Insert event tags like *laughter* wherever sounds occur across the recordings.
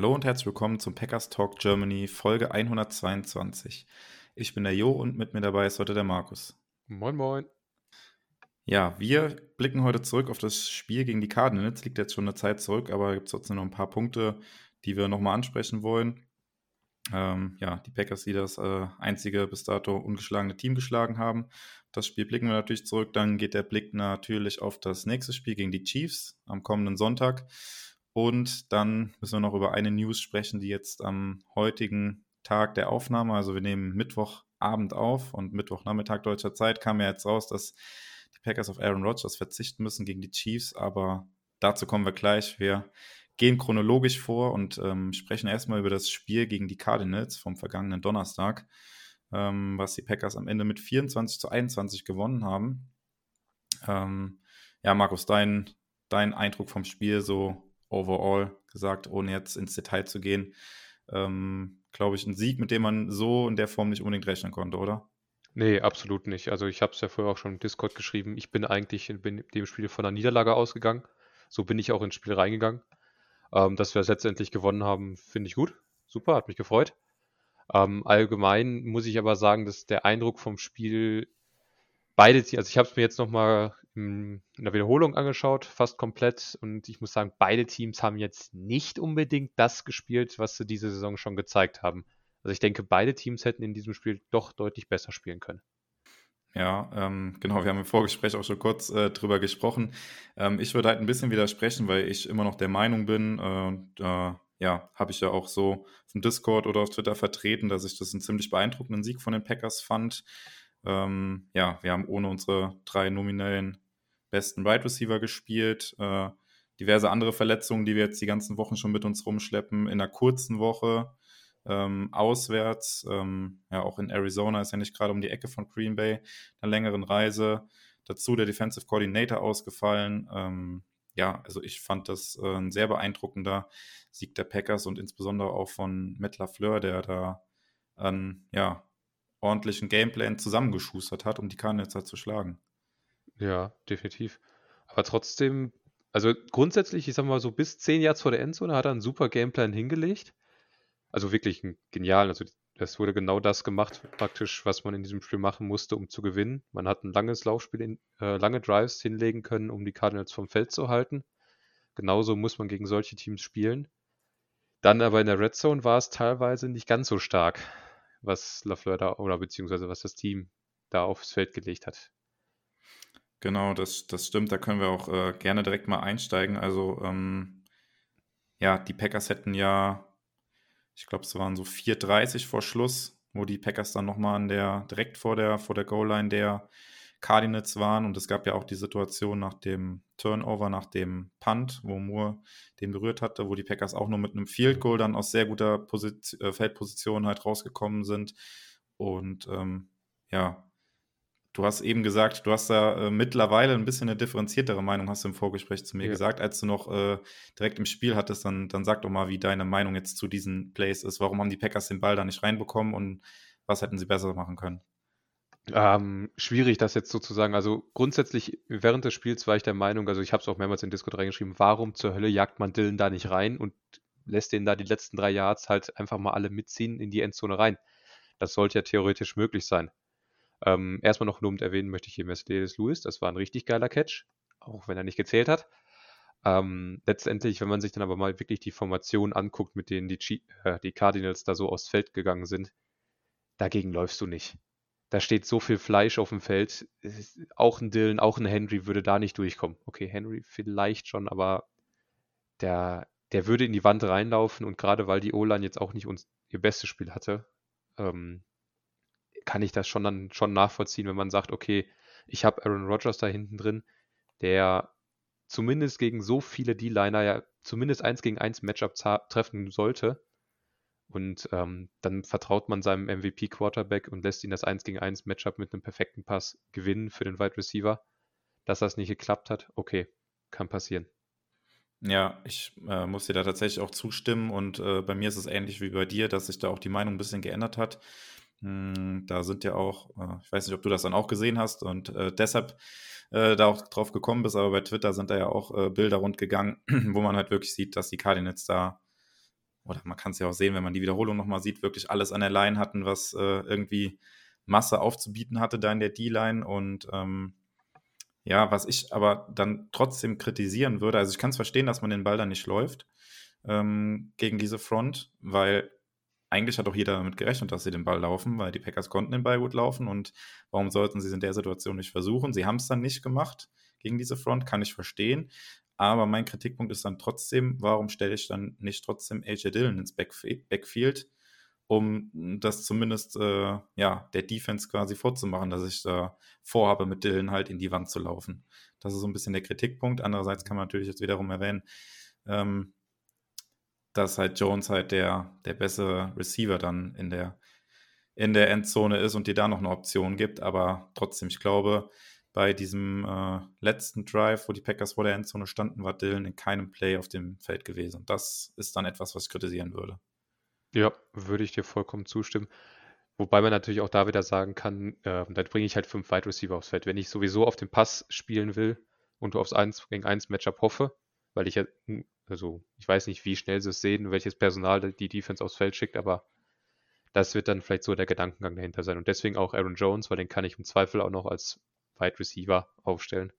Hallo und herzlich willkommen zum Packers Talk Germany Folge 122. Ich bin der Jo und mit mir dabei ist heute der Markus. Moin, moin. Ja, wir blicken heute zurück auf das Spiel gegen die Cardinals. Liegt jetzt schon eine Zeit zurück, aber gibt es trotzdem noch ein paar Punkte, die wir nochmal ansprechen wollen. Ähm, ja, die Packers, die das äh, einzige bis dato ungeschlagene Team geschlagen haben. Das Spiel blicken wir natürlich zurück. Dann geht der Blick natürlich auf das nächste Spiel gegen die Chiefs am kommenden Sonntag. Und dann müssen wir noch über eine News sprechen, die jetzt am heutigen Tag der Aufnahme, also wir nehmen Mittwochabend auf und Mittwochnachmittag deutscher Zeit kam ja jetzt raus, dass die Packers auf Aaron Rodgers verzichten müssen gegen die Chiefs, aber dazu kommen wir gleich. Wir gehen chronologisch vor und ähm, sprechen erstmal über das Spiel gegen die Cardinals vom vergangenen Donnerstag, ähm, was die Packers am Ende mit 24 zu 21 gewonnen haben. Ähm, ja, Markus, dein, dein Eindruck vom Spiel so overall gesagt, ohne jetzt ins Detail zu gehen, ähm, glaube ich, ein Sieg, mit dem man so in der Form nicht unbedingt rechnen konnte, oder? Nee, absolut nicht. Also ich habe es ja vorher auch schon im Discord geschrieben. Ich bin eigentlich in dem Spiel von einer Niederlage ausgegangen. So bin ich auch ins Spiel reingegangen. Ähm, dass wir es letztendlich gewonnen haben, finde ich gut. Super, hat mich gefreut. Ähm, allgemein muss ich aber sagen, dass der Eindruck vom Spiel beide, also ich habe es mir jetzt nochmal in der Wiederholung angeschaut, fast komplett. Und ich muss sagen, beide Teams haben jetzt nicht unbedingt das gespielt, was sie diese Saison schon gezeigt haben. Also ich denke, beide Teams hätten in diesem Spiel doch deutlich besser spielen können. Ja, ähm, genau, wir haben im Vorgespräch auch schon kurz äh, drüber gesprochen. Ähm, ich würde halt ein bisschen widersprechen, weil ich immer noch der Meinung bin, äh, äh, ja, habe ich ja auch so auf dem Discord oder auf Twitter vertreten, dass ich das einen ziemlich beeindruckenden Sieg von den Packers fand. Ähm, ja, wir haben ohne unsere drei nominellen besten Wide right Receiver gespielt. Äh, diverse andere Verletzungen, die wir jetzt die ganzen Wochen schon mit uns rumschleppen. In einer kurzen Woche ähm, auswärts, ähm, ja, auch in Arizona ist ja nicht gerade um die Ecke von Green Bay, einer längeren Reise. Dazu der Defensive Coordinator ausgefallen. Ähm, ja, also ich fand das äh, ein sehr beeindruckender Sieg der Packers und insbesondere auch von Matt LaFleur, der da an, ja, ordentlichen Gameplan zusammengeschustert hat, um die Cardinals halt zu schlagen. Ja, definitiv. Aber trotzdem, also grundsätzlich, ich sag mal so, bis zehn Yards vor der Endzone hat er einen super Gameplan hingelegt. Also wirklich genialen, also es wurde genau das gemacht, praktisch, was man in diesem Spiel machen musste, um zu gewinnen. Man hat ein langes Laufspiel, in, äh, lange Drives hinlegen können, um die Cardinals vom Feld zu halten. Genauso muss man gegen solche Teams spielen. Dann aber in der Red Zone war es teilweise nicht ganz so stark was Lafleur da oder beziehungsweise was das Team da aufs Feld gelegt hat. Genau, das, das stimmt. Da können wir auch äh, gerne direkt mal einsteigen. Also, ähm, ja, die Packers hätten ja, ich glaube, es waren so 4,30 vor Schluss, wo die Packers dann nochmal an der, direkt vor der, vor der Goal-Line der Cardinals waren. Und es gab ja auch die Situation nach dem Turnover, nach dem Punt, wo Moore den berührt hatte, wo die Packers auch nur mit einem Field Goal dann aus sehr guter Position, äh, Feldposition halt rausgekommen sind. Und ähm, ja, du hast eben gesagt, du hast da äh, mittlerweile ein bisschen eine differenziertere Meinung, hast du im Vorgespräch zu mir ja. gesagt, als du noch äh, direkt im Spiel hattest. Dann, dann sag doch mal, wie deine Meinung jetzt zu diesen Plays ist. Warum haben die Packers den Ball da nicht reinbekommen und was hätten sie besser machen können? Ähm, schwierig, das jetzt sozusagen. Also grundsätzlich während des Spiels war ich der Meinung, also ich habe es auch mehrmals in Discord reingeschrieben, warum zur Hölle jagt man Dylan da nicht rein und lässt den da die letzten drei Yards halt einfach mal alle mitziehen in die Endzone rein. Das sollte ja theoretisch möglich sein. Ähm, erstmal noch lobend erwähnen möchte ich hier Mercedes Lewis, das war ein richtig geiler Catch, auch wenn er nicht gezählt hat. Ähm, letztendlich, wenn man sich dann aber mal wirklich die Formation anguckt, mit denen die, G äh, die Cardinals da so aufs Feld gegangen sind, dagegen läufst du nicht da steht so viel Fleisch auf dem Feld. Auch ein Dylan, auch ein Henry würde da nicht durchkommen. Okay, Henry vielleicht schon, aber der, der würde in die Wand reinlaufen und gerade weil die O-Line jetzt auch nicht uns ihr bestes Spiel hatte, ähm, kann ich das schon dann schon nachvollziehen, wenn man sagt, okay, ich habe Aaron Rodgers da hinten drin, der zumindest gegen so viele D-Liner ja zumindest eins gegen eins Matchup treffen sollte. Und ähm, dann vertraut man seinem MVP-Quarterback und lässt ihn das 1 gegen 1 Matchup mit einem perfekten Pass gewinnen für den Wide Receiver. Dass das nicht geklappt hat, okay, kann passieren. Ja, ich äh, muss dir da tatsächlich auch zustimmen und äh, bei mir ist es ähnlich wie bei dir, dass sich da auch die Meinung ein bisschen geändert hat. Hm, da sind ja auch, äh, ich weiß nicht, ob du das dann auch gesehen hast und äh, deshalb äh, da auch drauf gekommen bist, aber bei Twitter sind da ja auch Bilder rundgegangen, *clears throat* wo man halt wirklich sieht, dass die Cardinals da, oder man kann es ja auch sehen, wenn man die Wiederholung nochmal sieht, wirklich alles an der Line hatten, was irgendwie Masse aufzubieten hatte da in der D-Line und ähm, ja, was ich aber dann trotzdem kritisieren würde, also ich kann es verstehen, dass man den Ball dann nicht läuft ähm, gegen diese Front, weil eigentlich hat auch jeder damit gerechnet, dass sie den Ball laufen, weil die Packers konnten den Ball gut laufen und warum sollten sie es in der Situation nicht versuchen? Sie haben es dann nicht gemacht gegen diese Front, kann ich verstehen. Aber mein Kritikpunkt ist dann trotzdem, warum stelle ich dann nicht trotzdem AJ Dillon ins Backfield? um das zumindest äh, ja, der Defense quasi vorzumachen, dass ich da vorhabe, mit Dylan halt in die Wand zu laufen. Das ist so ein bisschen der Kritikpunkt. Andererseits kann man natürlich jetzt wiederum erwähnen, ähm, dass halt Jones halt der, der bessere Receiver dann in der, in der Endzone ist und dir da noch eine Option gibt. Aber trotzdem, ich glaube, bei diesem äh, letzten Drive, wo die Packers vor der Endzone standen, war Dylan in keinem Play auf dem Feld gewesen. Und das ist dann etwas, was ich kritisieren würde. Ja, würde ich dir vollkommen zustimmen. Wobei man natürlich auch da wieder sagen kann, äh, dann bringe ich halt fünf Wide Receiver aufs Feld. Wenn ich sowieso auf den Pass spielen will und aufs 1 gegen 1 Matchup hoffe, weil ich ja, also ich weiß nicht, wie schnell sie es sehen, welches Personal die Defense aufs Feld schickt, aber das wird dann vielleicht so der Gedankengang dahinter sein. Und deswegen auch Aaron Jones, weil den kann ich im Zweifel auch noch als Wide Receiver aufstellen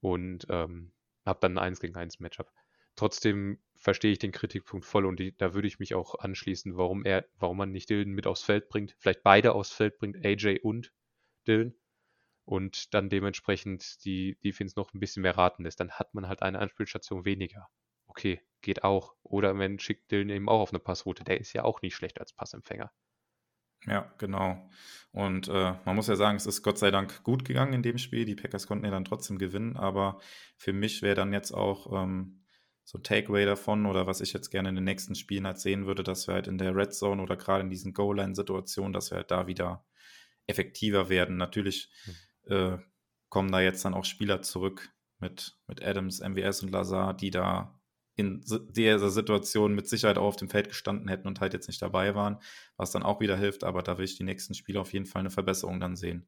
und ähm, habe dann ein 1 gegen 1 Matchup. Trotzdem verstehe ich den Kritikpunkt voll und die, da würde ich mich auch anschließen, warum er, warum man nicht Dylan mit aufs Feld bringt, vielleicht beide aufs Feld bringt, AJ und Dylan und dann dementsprechend die Defense noch ein bisschen mehr raten lässt, dann hat man halt eine Anspielstation weniger. Okay, geht auch. Oder man schickt Dylan eben auch auf eine Passroute, der ist ja auch nicht schlecht als Passempfänger. Ja, genau. Und äh, man muss ja sagen, es ist Gott sei Dank gut gegangen in dem Spiel. Die Packers konnten ja dann trotzdem gewinnen, aber für mich wäre dann jetzt auch ähm, so ein Takeaway davon oder was ich jetzt gerne in den nächsten Spielen halt sehen würde, dass wir halt in der Red Zone oder gerade in diesen Goal-Line-Situationen, dass wir halt da wieder effektiver werden. Natürlich mhm. äh, kommen da jetzt dann auch Spieler zurück mit, mit Adams, MWS und Lazar, die da in dieser Situation mit Sicherheit auch auf dem Feld gestanden hätten und halt jetzt nicht dabei waren, was dann auch wieder hilft, aber da will ich die nächsten Spiele auf jeden Fall eine Verbesserung dann sehen.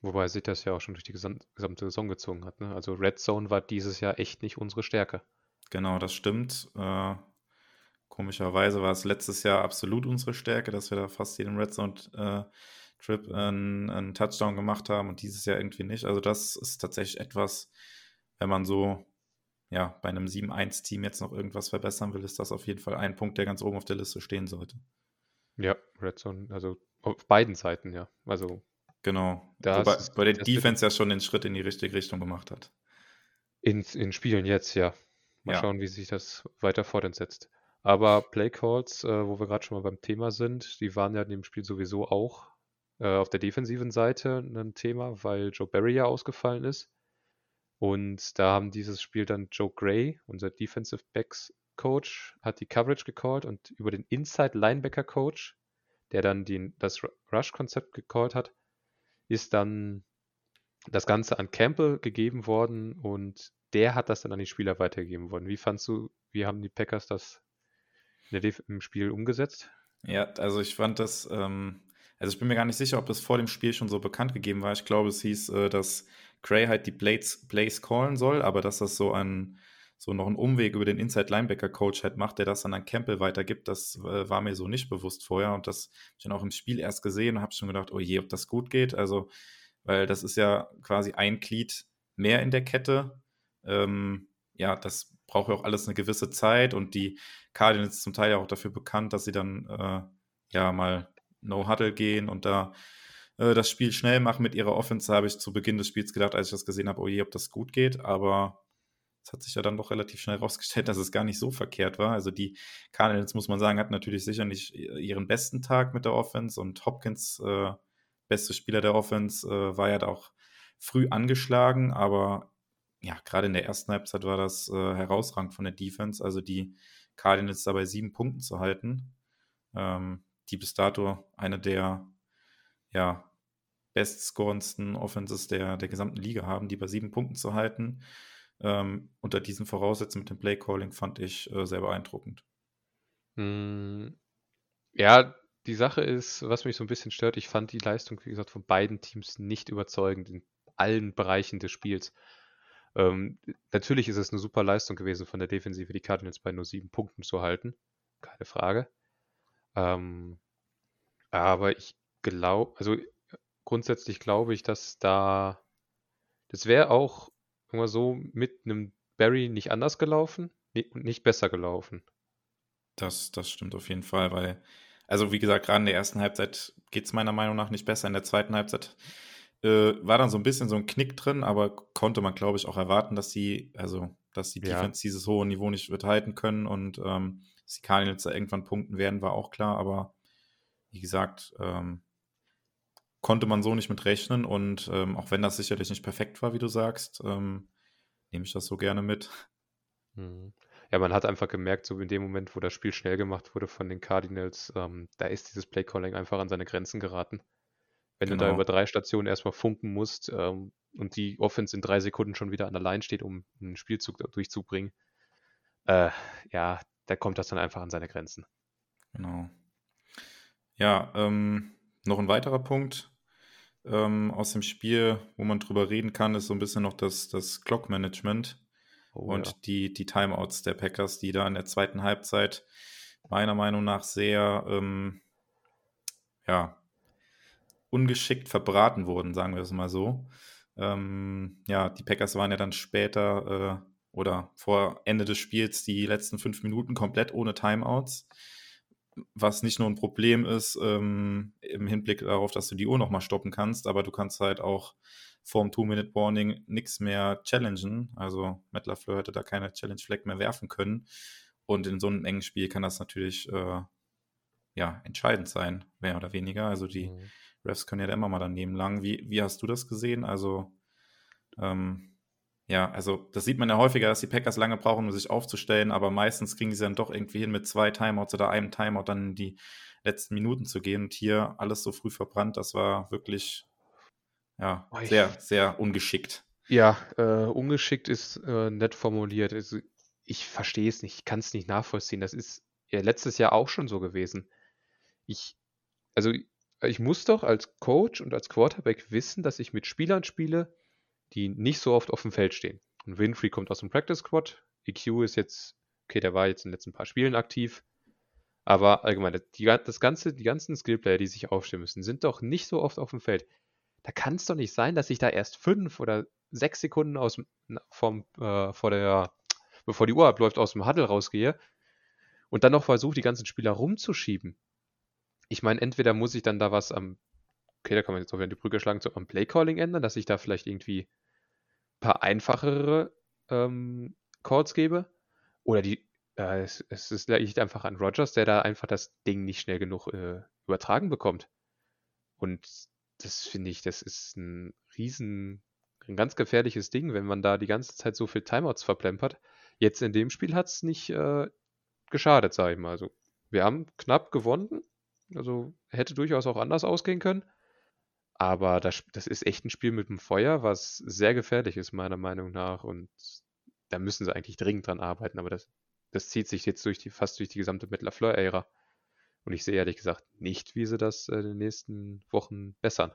Wobei sich das ja auch schon durch die gesamte Saison gezogen hat. Ne? Also Red Zone war dieses Jahr echt nicht unsere Stärke. Genau, das stimmt. Äh, komischerweise war es letztes Jahr absolut unsere Stärke, dass wir da fast jeden Red Zone äh, Trip einen, einen Touchdown gemacht haben und dieses Jahr irgendwie nicht. Also das ist tatsächlich etwas, wenn man so ja, bei einem 7-1-Team jetzt noch irgendwas verbessern will, ist das auf jeden Fall ein Punkt, der ganz oben auf der Liste stehen sollte. Ja, Red Zone, also auf beiden Seiten, ja. Also genau. Wobei bei der Defense ja schon den Schritt in die richtige Richtung gemacht hat. In, in Spielen jetzt, ja. Mal ja. schauen, wie sich das weiter fortsetzt. Aber Playcalls, äh, wo wir gerade schon mal beim Thema sind, die waren ja in dem Spiel sowieso auch äh, auf der defensiven Seite ein Thema, weil Joe Barry ja ausgefallen ist. Und da haben dieses Spiel dann Joe Gray, unser Defensive Backs Coach, hat die Coverage gecallt und über den Inside Linebacker Coach, der dann den, das Rush-Konzept gecallt hat, ist dann das Ganze an Campbell gegeben worden und der hat das dann an die Spieler weitergegeben worden. Wie fandst du, wie haben die Packers das im Spiel umgesetzt? Ja, also ich fand das, ähm, also ich bin mir gar nicht sicher, ob das vor dem Spiel schon so bekannt gegeben war. Ich glaube, es hieß, äh, dass Cray halt die Blades, Plays callen soll, aber dass das so ein, so noch einen Umweg über den Inside Linebacker Coach halt macht, der das dann an Campbell weitergibt, das äh, war mir so nicht bewusst vorher und das habe ich dann auch im Spiel erst gesehen und habe schon gedacht, oh je, ob das gut geht. Also, weil das ist ja quasi ein Glied mehr in der Kette ähm, ja, das braucht ja auch alles eine gewisse Zeit und die Cardinals zum Teil ja auch dafür bekannt, dass sie dann äh, ja mal No-Huddle gehen und da äh, das Spiel schnell machen mit ihrer Offense, habe ich zu Beginn des Spiels gedacht, als ich das gesehen habe, oh je, ob das gut geht, aber es hat sich ja dann doch relativ schnell *laughs* rausgestellt, dass es gar nicht so verkehrt war. Also die Cardinals, muss man sagen, hatten natürlich sicher nicht ihren besten Tag mit der Offense und Hopkins, äh, beste Spieler der Offense, äh, war ja da auch früh angeschlagen, aber ja, gerade in der ersten Halbzeit war das äh, herausragend von der Defense, also die Cardinals dabei sieben Punkten zu halten. ähm, die bis dato eine der ja, bestscorendsten Offenses der, der gesamten Liga haben, die bei sieben Punkten zu halten. Ähm, unter diesen Voraussetzungen mit dem Play-Calling fand ich äh, sehr beeindruckend. Hm, ja, die Sache ist, was mich so ein bisschen stört, ich fand die Leistung, wie gesagt, von beiden Teams nicht überzeugend in allen Bereichen des Spiels. Ähm, natürlich ist es eine super Leistung gewesen von der Defensive, die Cardinals bei nur sieben Punkten zu halten. Keine Frage. Ähm, aber ich glaube, also grundsätzlich glaube ich, dass da, das wäre auch immer so mit einem Barry nicht anders gelaufen und nicht besser gelaufen. Das, das stimmt auf jeden Fall, weil, also wie gesagt, gerade in der ersten Halbzeit geht es meiner Meinung nach nicht besser. In der zweiten Halbzeit äh, war dann so ein bisschen so ein Knick drin, aber konnte man, glaube ich, auch erwarten, dass sie, also, dass die ja. Defense dieses hohe Niveau nicht wird halten können und ähm, dass die Cardinals da irgendwann punkten werden, war auch klar, aber wie gesagt, ähm, konnte man so nicht mit rechnen und ähm, auch wenn das sicherlich nicht perfekt war, wie du sagst, ähm, nehme ich das so gerne mit. Mhm. Ja, man hat einfach gemerkt, so in dem Moment, wo das Spiel schnell gemacht wurde von den Cardinals, ähm, da ist dieses Playcalling einfach an seine Grenzen geraten. Wenn genau. du da genau. über drei Stationen erstmal funken musst ähm, und die Offense in drei Sekunden schon wieder an der Line steht, um einen Spielzug durchzubringen, äh, ja, da kommt das dann einfach an seine Grenzen. Genau. Ja, ähm, noch ein weiterer Punkt ähm, aus dem Spiel, wo man drüber reden kann, ist so ein bisschen noch das, das Clock-Management oh, und ja. die, die Timeouts der Packers, die da in der zweiten Halbzeit meiner Meinung nach sehr ähm, ja, ungeschickt verbraten wurden, sagen wir es mal so. Ähm, ja, die Packers waren ja dann später äh, oder vor Ende des Spiels die letzten fünf Minuten komplett ohne Timeouts was nicht nur ein Problem ist ähm, im Hinblick darauf, dass du die Uhr nochmal stoppen kannst, aber du kannst halt auch vorm Two-Minute-Warning nichts mehr challengen. Also Matt LaFleur hätte da keine Challenge-Flag mehr werfen können. Und in so einem engen Spiel kann das natürlich äh, ja, entscheidend sein, mehr oder weniger. Also die mhm. Refs können ja da immer mal daneben lang. Wie, wie hast du das gesehen? Also ähm, ja, also das sieht man ja häufiger, dass die Packers lange brauchen, um sich aufzustellen, aber meistens kriegen sie dann doch irgendwie hin, mit zwei Timeouts oder einem Timeout dann in die letzten Minuten zu gehen. Und hier alles so früh verbrannt, das war wirklich ja, sehr, sehr ungeschickt. Ja, äh, ungeschickt ist äh, nett formuliert. Also, ich verstehe es nicht, ich kann es nicht nachvollziehen. Das ist ja letztes Jahr auch schon so gewesen. Ich, also ich muss doch als Coach und als Quarterback wissen, dass ich mit Spielern spiele, die nicht so oft auf dem Feld stehen. Und Winfrey kommt aus dem Practice Squad. EQ ist jetzt, okay, der war jetzt in den letzten paar Spielen aktiv. Aber allgemein, die, das ganze, die ganzen Skillplayer, die sich aufstellen müssen, sind doch nicht so oft auf dem Feld. Da kann es doch nicht sein, dass ich da erst fünf oder sechs Sekunden aus vom, äh, vor der, bevor die Uhr abläuft, aus dem Huddle rausgehe und dann noch versuche, die ganzen Spieler rumzuschieben. Ich meine, entweder muss ich dann da was am, okay, da kann man jetzt auch wieder die Brücke schlagen, so am Playcalling ändern, dass ich da vielleicht irgendwie paar einfachere ähm, Calls gebe. Oder die, äh, es, es ist, liegt einfach an Rogers, der da einfach das Ding nicht schnell genug äh, übertragen bekommt. Und das finde ich, das ist ein riesen, ein ganz gefährliches Ding, wenn man da die ganze Zeit so viel Timeouts verplempert. Jetzt in dem Spiel hat es nicht äh, geschadet, sage ich mal. Also, wir haben knapp gewonnen. Also hätte durchaus auch anders ausgehen können. Aber das, das ist echt ein Spiel mit dem Feuer, was sehr gefährlich ist, meiner Meinung nach. Und da müssen sie eigentlich dringend dran arbeiten. Aber das, das zieht sich jetzt durch die, fast durch die gesamte Metal Fleur-Ära. Und ich sehe ehrlich gesagt nicht, wie sie das in den nächsten Wochen bessern.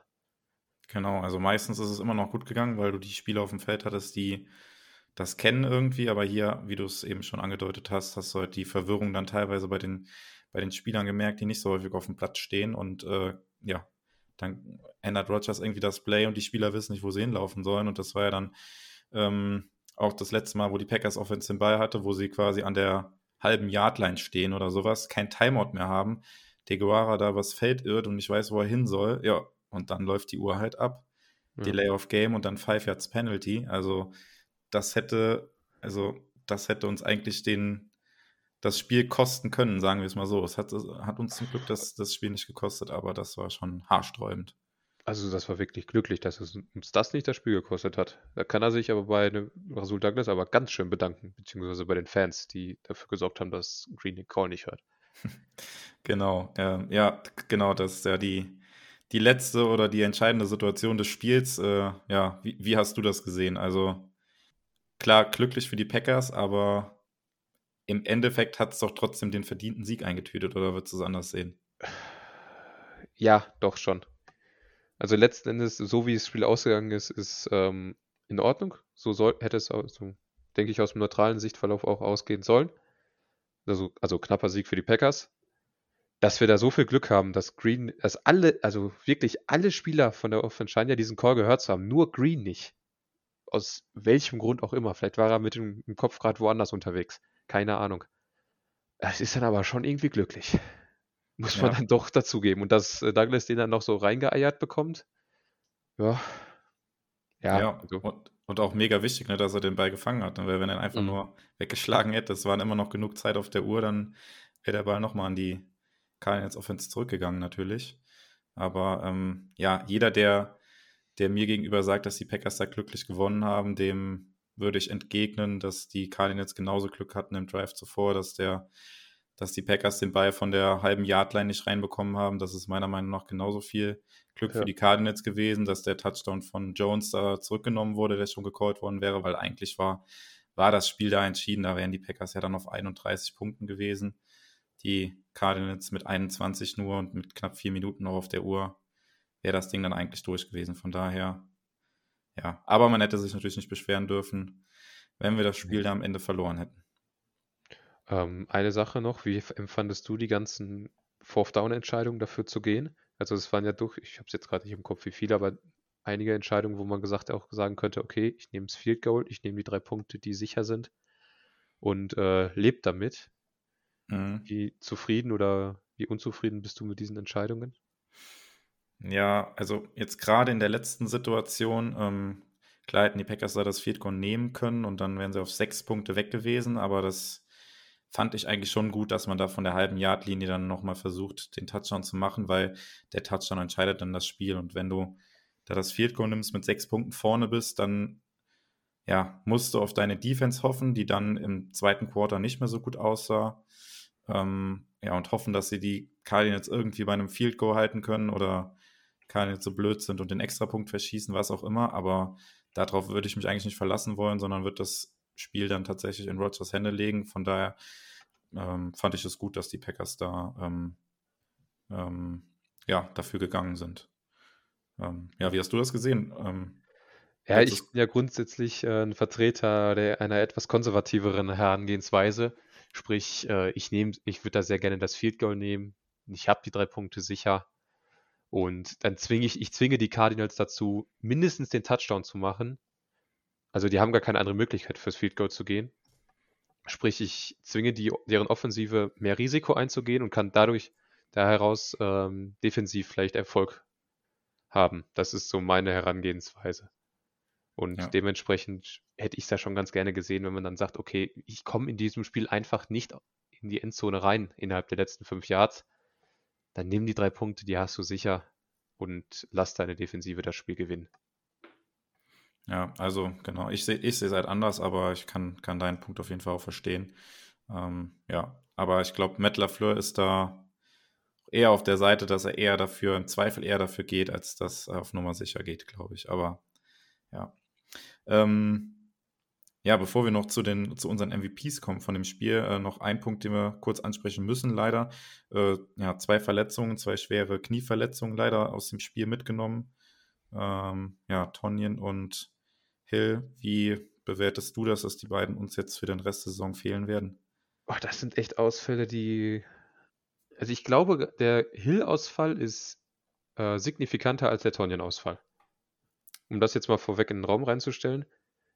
Genau, also meistens ist es immer noch gut gegangen, weil du die Spieler auf dem Feld hattest, die das kennen irgendwie, aber hier, wie du es eben schon angedeutet hast, hast du halt die Verwirrung dann teilweise bei den, bei den Spielern gemerkt, die nicht so häufig auf dem Platz stehen und äh, ja, dann ändert Rogers irgendwie das Play und die Spieler wissen nicht, wo sie hinlaufen sollen. Und das war ja dann ähm, auch das letzte Mal, wo die Packers Offense den Ball hatte, wo sie quasi an der halben Yardline stehen oder sowas, kein Timeout mehr haben. Deguara da was Feld irrt und nicht weiß, wo er hin soll. Ja, und dann läuft die Uhr halt ab. Ja. Delay of Game und dann Five Yards Penalty. Also das hätte, also das hätte uns eigentlich den, das Spiel kosten können, sagen wir es mal so. Es hat, hat uns zum Glück das, das Spiel nicht gekostet, aber das war schon haarsträubend. Also das war wirklich glücklich, dass es uns das nicht das Spiel gekostet hat. Da kann er sich aber bei Rasul Douglas aber ganz schön bedanken, beziehungsweise bei den Fans, die dafür gesorgt haben, dass Green den Call nicht hört. *laughs* Genau, ähm, ja, genau, das ist ja die, die letzte oder die entscheidende Situation des Spiels. Äh, ja, wie, wie hast du das gesehen? Also klar, glücklich für die Packers, aber im Endeffekt hat es doch trotzdem den verdienten Sieg eingetütet, oder würdest du es anders sehen? Ja, doch schon. Also letzten Endes, so wie das Spiel ausgegangen ist, ist ähm, in Ordnung. So soll, hätte es, also, denke ich, aus dem neutralen Sichtverlauf auch ausgehen sollen. Also, also knapper Sieg für die Packers. Dass wir da so viel Glück haben, dass Green, dass alle, also wirklich alle Spieler von der Offense scheinen ja diesen Call gehört zu haben, nur Green nicht. Aus welchem Grund auch immer. Vielleicht war er mit dem, dem Kopf gerade woanders unterwegs. Keine Ahnung. Es ist dann aber schon irgendwie glücklich. Muss man Ja. dann doch dazugeben. Und dass äh, Douglas den dann noch so reingeeiert bekommt, ja. Ja, Ja, also, und, und auch mega wichtig, ne, dass er den Ball gefangen hat. Ne? Weil wenn er einfach Mhm. nur weggeschlagen hätte, es waren immer noch genug Zeit auf der Uhr, dann wäre der Ball nochmal an die Cardinals Offense zurückgegangen, natürlich. Aber ähm, ja, jeder, der, der mir gegenüber sagt, dass die Packers da glücklich gewonnen haben, dem würde ich entgegnen, dass die Cardinals genauso Glück hatten im Drive zuvor, dass der, dass die Packers den Ball von der halben Yardline nicht reinbekommen haben. Das ist meiner Meinung nach genauso viel Glück Ja. für die Cardinals gewesen, dass der Touchdown von Jones da zurückgenommen wurde, der schon gecallt worden wäre, weil eigentlich war, war das Spiel da entschieden. Da wären die Packers ja dann auf 31 Punkten gewesen. Die Cardinals mit 21 nur und mit knapp vier Minuten noch auf der Uhr wäre das Ding dann eigentlich durch gewesen. Von daher, ja. Aber man hätte sich natürlich nicht beschweren dürfen, wenn wir das Spiel da am Ende verloren hätten. ähm, eine Sache noch, wie empfandest du die ganzen Fourth-Down-Entscheidungen dafür zu gehen? Also es waren ja durch, ich habe es jetzt gerade nicht im Kopf, wie viele, aber einige Entscheidungen, wo man gesagt auch sagen könnte, okay, ich nehme das Field Goal, ich nehme die drei Punkte, die sicher sind und äh, lebt damit. Mhm. Wie zufrieden oder wie unzufrieden bist du mit diesen Entscheidungen? Ja, also jetzt gerade in der letzten Situation, ähm, klar hätten die Packers da das Field Goal nehmen können und dann wären sie auf sechs Punkte weg gewesen, aber das fand ich eigentlich schon gut, dass man da von der halben Yardlinie dann nochmal versucht, den Touchdown zu machen, weil der Touchdown entscheidet dann das Spiel und wenn du da das Field Goal nimmst, mit sechs Punkten vorne bist, dann ja, musst du auf deine Defense hoffen, die dann im zweiten Quarter nicht mehr so gut aussah. Ähm, ja, und hoffen, dass sie die Cardinals irgendwie bei einem Field Goal halten können oder Cardinals so blöd sind und den Extrapunkt verschießen, was auch immer. Aber darauf würde ich mich eigentlich nicht verlassen wollen, sondern wird das Spiel dann tatsächlich in Rodgers Hände legen. Von daher ähm, fand ich es gut, dass die Packers da ähm, ähm, ja, dafür gegangen sind. Ähm, ja, wie hast du das gesehen? Ähm, Ja, ich bin ja grundsätzlich äh, ein Vertreter der, einer etwas konservativeren Herangehensweise. Sprich, äh, ich nehme, ich würde da sehr gerne das Field Goal nehmen. Ich habe die drei Punkte sicher. Und dann zwinge ich, ich zwinge die Cardinals dazu, mindestens den Touchdown zu machen. Also die haben gar keine andere Möglichkeit fürs Field Goal zu gehen. Sprich, ich zwinge die, deren Offensive mehr Risiko einzugehen und kann dadurch da heraus ähm, defensiv vielleicht Erfolg haben. Das ist so meine Herangehensweise. Und Ja. dementsprechend hätte ich es ja schon ganz gerne gesehen, wenn man dann sagt, okay, ich komme in diesem Spiel einfach nicht in die Endzone rein innerhalb der letzten fünf Yards. Dann nimm die drei Punkte, die hast du sicher und lass deine Defensive das Spiel gewinnen. Ja, also genau, ich sehe ich es halt anders, aber ich kann, kann deinen Punkt auf jeden Fall auch verstehen. Ähm, ja, aber ich glaube, Matt LaFleur ist da eher auf der Seite, dass er eher dafür, im Zweifel eher dafür geht, als dass er auf Nummer sicher geht, glaube ich. Aber ja. Ähm, ja, bevor wir noch zu, den, zu unseren MVPs kommen von dem Spiel, äh, noch ein Punkt, den wir kurz ansprechen müssen, leider. Äh, ja, zwei Verletzungen, zwei schwere Knieverletzungen leider aus dem Spiel mitgenommen. Ähm, ja, Tonjen und Hill, wie bewertest du das, dass die beiden uns jetzt für den Rest der Saison fehlen werden? Oh, das sind echt Ausfälle, die. Also ich glaube, der Hill-Ausfall ist äh, signifikanter als der Tonjen-Ausfall. Um das jetzt mal vorweg in den Raum reinzustellen.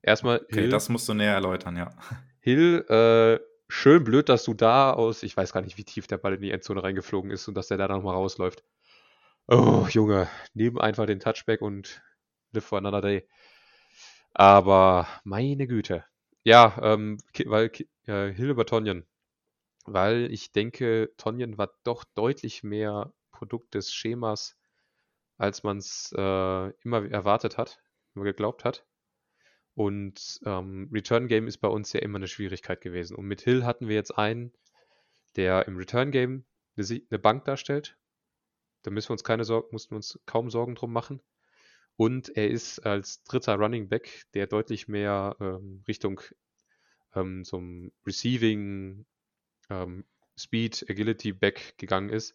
Erstmal Okay, Hill, das musst du näher erläutern, ja. Hill äh, schön blöd, dass du da aus, ich weiß gar nicht, wie tief der Ball in die Endzone reingeflogen ist und dass der da nochmal rausläuft. Oh, Junge, nimm einfach den Touchback und live for another day. Aber meine Güte. Ja, ähm, weil äh, Hill über Tonjen. Weil ich denke, Tonjen war doch deutlich mehr Produkt des Schemas, als man es äh, immer erwartet hat, immer geglaubt hat. Und ähm, Return Game ist bei uns ja immer eine Schwierigkeit gewesen. Und mit Hill hatten wir jetzt einen, der im Return-Game eine, eine Bank darstellt. Da müssen wir uns keine Sorgen, mussten wir uns kaum Sorgen drum machen. Und er ist als dritter Running Back, der deutlich mehr ähm, Richtung ähm, zum Receiving, ähm, Speed, Agility Back gegangen ist,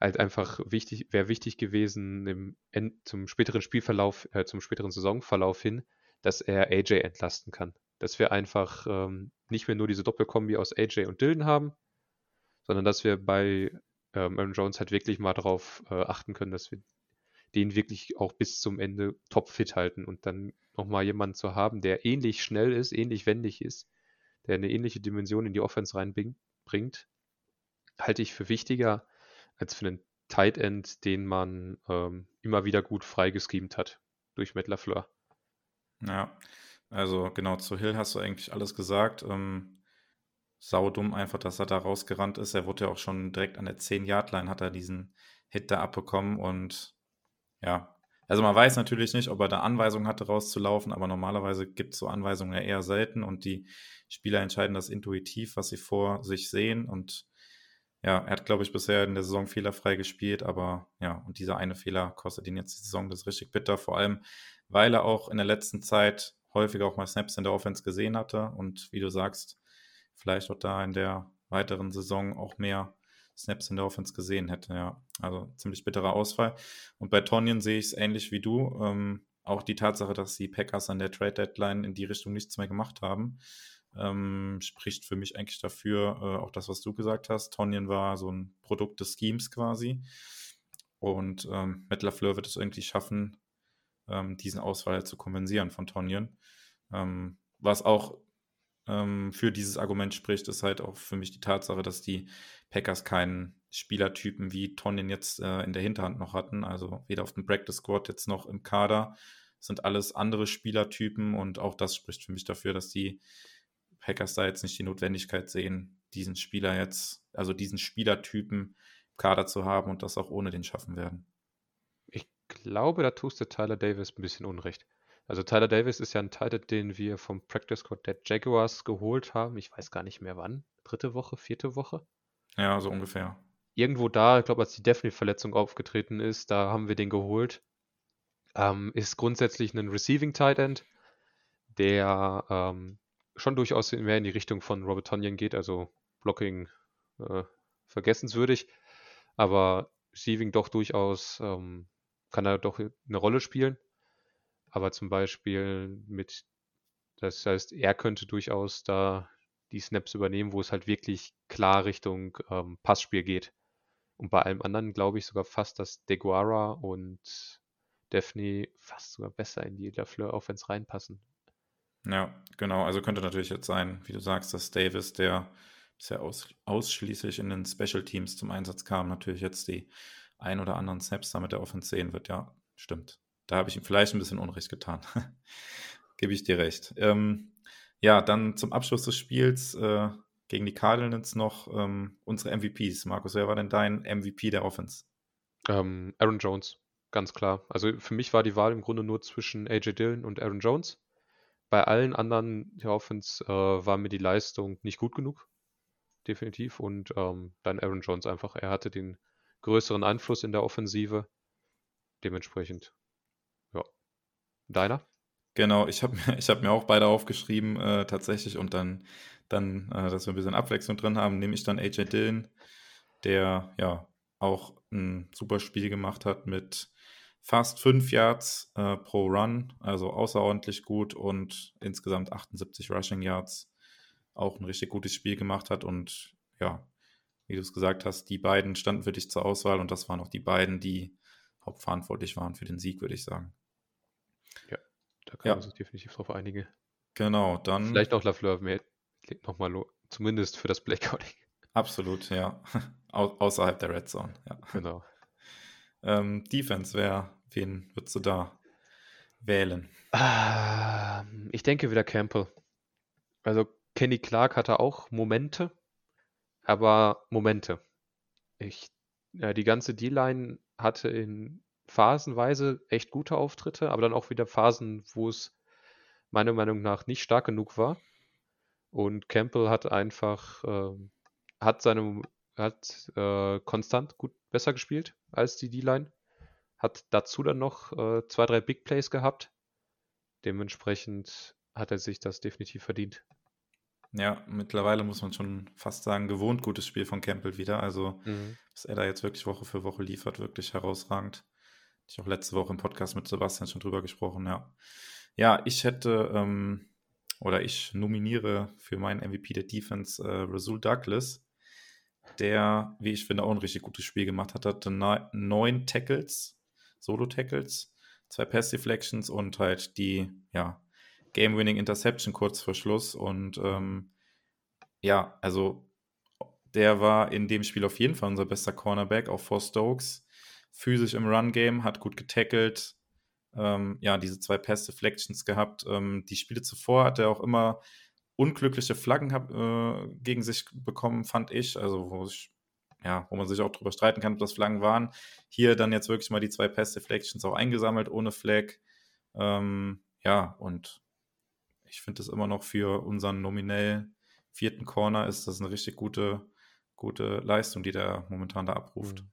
halt einfach wichtig, wäre wichtig gewesen im End, zum späteren Spielverlauf, äh, zum späteren Saisonverlauf hin, dass er AJ entlasten kann. Dass wir einfach ähm, nicht mehr nur diese Doppelkombi aus AJ und Dylan haben, sondern dass wir bei ähm, Aaron Jones halt wirklich mal darauf äh, achten können, dass wir den wirklich auch bis zum Ende topfit halten und dann nochmal jemanden zu haben, der ähnlich schnell ist, ähnlich wendig ist, der eine ähnliche Dimension in die Offense reinbringt, halte ich für wichtiger als für einen Tight End, den man ähm, immer wieder gut freigeschemt hat durch Matt LaFleur. Ja, also genau, zu Hill hast du eigentlich alles gesagt. Ähm, saudumm einfach, dass er da rausgerannt ist. Er wurde ja auch schon direkt an der 10-Yard-Line, hat er diesen Hit da abbekommen und ja, also man weiß natürlich nicht, ob er da Anweisungen hatte, rauszulaufen, aber normalerweise gibt es so Anweisungen ja eher selten und die Spieler entscheiden das intuitiv, was sie vor sich sehen und ja, er hat, glaube ich, bisher in der Saison fehlerfrei gespielt, aber ja, und dieser eine Fehler kostet ihn jetzt die Saison, das ist richtig bitter, vor allem, weil er auch in der letzten Zeit häufig auch mal Snaps in der Offense gesehen hatte und wie du sagst, vielleicht auch da in der weiteren Saison auch mehr Snaps in der Offense gesehen hätte, ja. Also ziemlich bitterer Ausfall. Und bei Tonyan sehe ich es ähnlich wie du. Ähm, auch die Tatsache, dass die Packers an der Trade Deadline in die Richtung nichts mehr gemacht haben, ähm, spricht für mich eigentlich dafür, äh, auch das, was du gesagt hast. Tonyan war so ein Produkt des Schemes quasi. Und ähm, Matt LaFleur wird es irgendwie schaffen, ähm, diesen Ausfall zu kompensieren von Tonyan. Ähm, was auch ähm, für dieses Argument spricht, ist halt auch für mich die Tatsache, dass die Packers keinen Spielertypen wie Tonyan jetzt äh, in der Hinterhand noch hatten. Also weder auf dem Practice Squad jetzt noch im Kader. Das sind alles andere Spielertypen und auch das spricht für mich dafür, dass die Packers da jetzt nicht die Notwendigkeit sehen, diesen Spieler jetzt, also diesen Spielertypen im Kader zu haben und das auch ohne den schaffen werden. Ich glaube, da tust du Tyler Davis ein bisschen Unrecht. Also Tyler Davis ist ja ein Titan, den wir vom Practice Squad der Jaguars geholt haben. Ich weiß gar nicht mehr wann. Dritte Woche, vierte Woche? Ja, so ungefähr. Irgendwo da, ich glaube, als die Daphne-Verletzung aufgetreten ist, da haben wir den geholt. Ähm, ist grundsätzlich ein Receiving Tight End, der ähm, schon durchaus mehr in die Richtung von Robert Tonyan geht, also Blocking äh, vergessenswürdig, aber Receiving doch durchaus ähm, kann er doch eine Rolle spielen aber zum Beispiel mit, das heißt, er könnte durchaus da die Snaps übernehmen, wo es halt wirklich klar Richtung ähm, Passspiel geht. Und bei allem anderen glaube ich sogar fast, dass Deguara und Daphne fast sogar besser in die Lafleur Offense reinpassen. Ja, genau. Also könnte natürlich jetzt sein, wie du sagst, dass Davis, der bisher aus, ausschließlich in den Special Teams zum Einsatz kam, natürlich jetzt die ein oder anderen Snaps damit der Offense sehen wird. Ja, stimmt. Da habe ich ihm vielleicht ein bisschen Unrecht getan. *laughs* Gebe ich dir recht. Ähm, ja, dann zum Abschluss des Spiels äh, gegen die Cardinals noch ähm, unsere MVPs. Markus, wer war denn dein MVP der Offense? Ähm, Aaron Jones, ganz klar. Also für mich war die Wahl im Grunde nur zwischen AJ Dillon und Aaron Jones. Bei allen anderen der Offense äh, war mir die Leistung nicht gut genug. Definitiv. Und ähm, dann Aaron Jones einfach. Er hatte den größeren Einfluss in der Offensive. Dementsprechend Deiner? Genau, ich habe *laughs* ich hab mir auch beide aufgeschrieben, äh, tatsächlich, und dann, dann äh, dass wir ein bisschen Abwechslung drin haben, nehme ich dann AJ Dillon, der ja auch ein super Spiel gemacht hat mit fast 5 Yards äh, pro Run, also außerordentlich gut und insgesamt 78 Rushing Yards. Auch ein richtig gutes Spiel gemacht hat und ja, wie du es gesagt hast, die beiden standen für dich zur Auswahl und das waren auch die beiden, die hauptverantwortlich waren für den Sieg, würde ich sagen. Da kann ja. man sich definitiv drauf einigen. Genau, dann. Vielleicht auch Lafleur mehr nochmal, zumindest für das Blackouting. Absolut, ja. *laughs* Au außerhalb der Red Zone, ja. Genau. Ähm, Defense, wer, wen würdest du da wählen? Ähm, ich denke wieder Campbell. Also Kenny Clark hatte auch Momente, aber Momente. Ich, äh, die ganze D-Line hatte in phasenweise echt gute Auftritte, aber dann auch wieder Phasen, wo es meiner Meinung nach nicht stark genug war. Und Campbell hat einfach ähm, hat seine hat äh, konstant gut besser gespielt als die D-Line. Hat dazu dann noch äh, zwei, drei Big Plays gehabt. Dementsprechend hat er sich das definitiv verdient. Ja, mittlerweile muss man schon fast sagen, gewohnt gutes Spiel von Campbell wieder. Also, mhm. was er da jetzt wirklich Woche für Woche liefert, wirklich herausragend. Ich auch letzte Woche im Podcast mit Sebastian schon drüber gesprochen, ja. Ja, ich hätte, ähm, oder ich nominiere für meinen MVP der Defense äh, Rasul Douglas, der, wie ich finde, auch ein richtig gutes Spiel gemacht hat. Hatte neun Tackles, Solo-Tackles, zwei Pass-Deflections und halt die, ja, Game-Winning Interception kurz vor Schluss. Und ähm, ja, also der war in dem Spiel auf jeden Fall unser bester Cornerback, auch vor Stokes. Physisch im Run-Game, hat gut getackelt. Ähm, ja, diese zwei Pass-Deflections gehabt. Ähm, die Spiele zuvor hat er auch immer unglückliche Flaggen hab, äh, gegen sich bekommen, fand ich. Also, wo ich ja, wo man sich auch drüber streiten kann, ob das Flaggen waren. Hier dann jetzt wirklich mal die zwei Pass Deflections auch eingesammelt ohne Flag. Ähm, ja, und ich finde das immer noch für unseren nominell vierten Corner ist das eine richtig gute, gute Leistung, die der momentan da abruft. Mhm.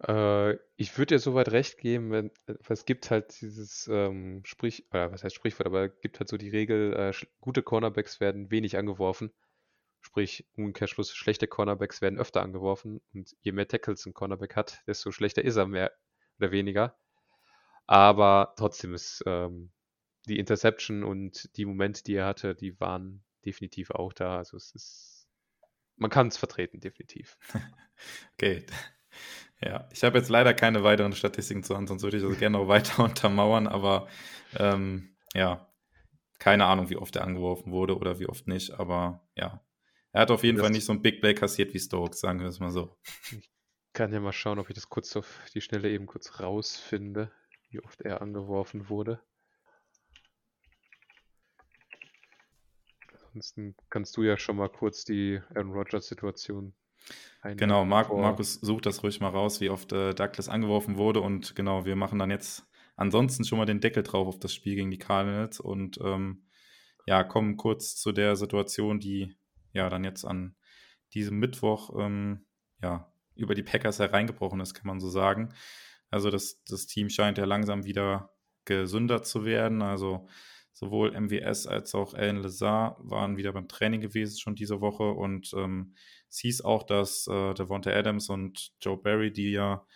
Äh, ich würde dir soweit recht geben, wenn, äh, es gibt halt dieses ähm, Sprich, oder was heißt Sprichwort, aber es gibt halt so die Regel, äh, gute Cornerbacks werden wenig angeworfen. Sprich, Umkehrschluss, schlechte Cornerbacks werden öfter angeworfen und je mehr Tackles ein Cornerback hat, desto schlechter ist er mehr oder weniger. Aber trotzdem ist ähm, die Interception und die Momente, die er hatte, die waren definitiv auch da. Also es ist, man kann es vertreten, definitiv. *laughs* okay. Ja, ich habe jetzt leider keine weiteren Statistiken zu Hand, sonst würde ich das gerne noch weiter *laughs* untermauern, aber ähm, ja, keine Ahnung, wie oft er angeworfen wurde oder wie oft nicht, aber ja. Er hat auf jeden das Fall nicht so ein Big Play kassiert wie Stokes, sagen wir es mal so. Ich kann ja mal schauen, ob ich das kurz auf die Schnelle eben kurz rausfinde, wie oft er angeworfen wurde. Ansonsten kannst du ja schon mal kurz die Aaron Rodgers-Situation Genau, Mar vor. Markus sucht das ruhig mal raus, wie oft äh, Douglas angeworfen wurde. Und genau, wir machen dann jetzt ansonsten schon mal den Deckel drauf auf das Spiel gegen die Cardinals und ähm, ja, kommen kurz zu der Situation, die ja dann jetzt an diesem Mittwoch ähm, ja, über die Packers hereingebrochen ist, kann man so sagen. Also das, das Team scheint ja langsam wieder gesünder zu werden. Also Sowohl MWS als auch Alan Lazar waren wieder beim Training gewesen schon diese Woche und ähm, es hieß auch, dass äh, Devonta Adams und Joe Barry, die ja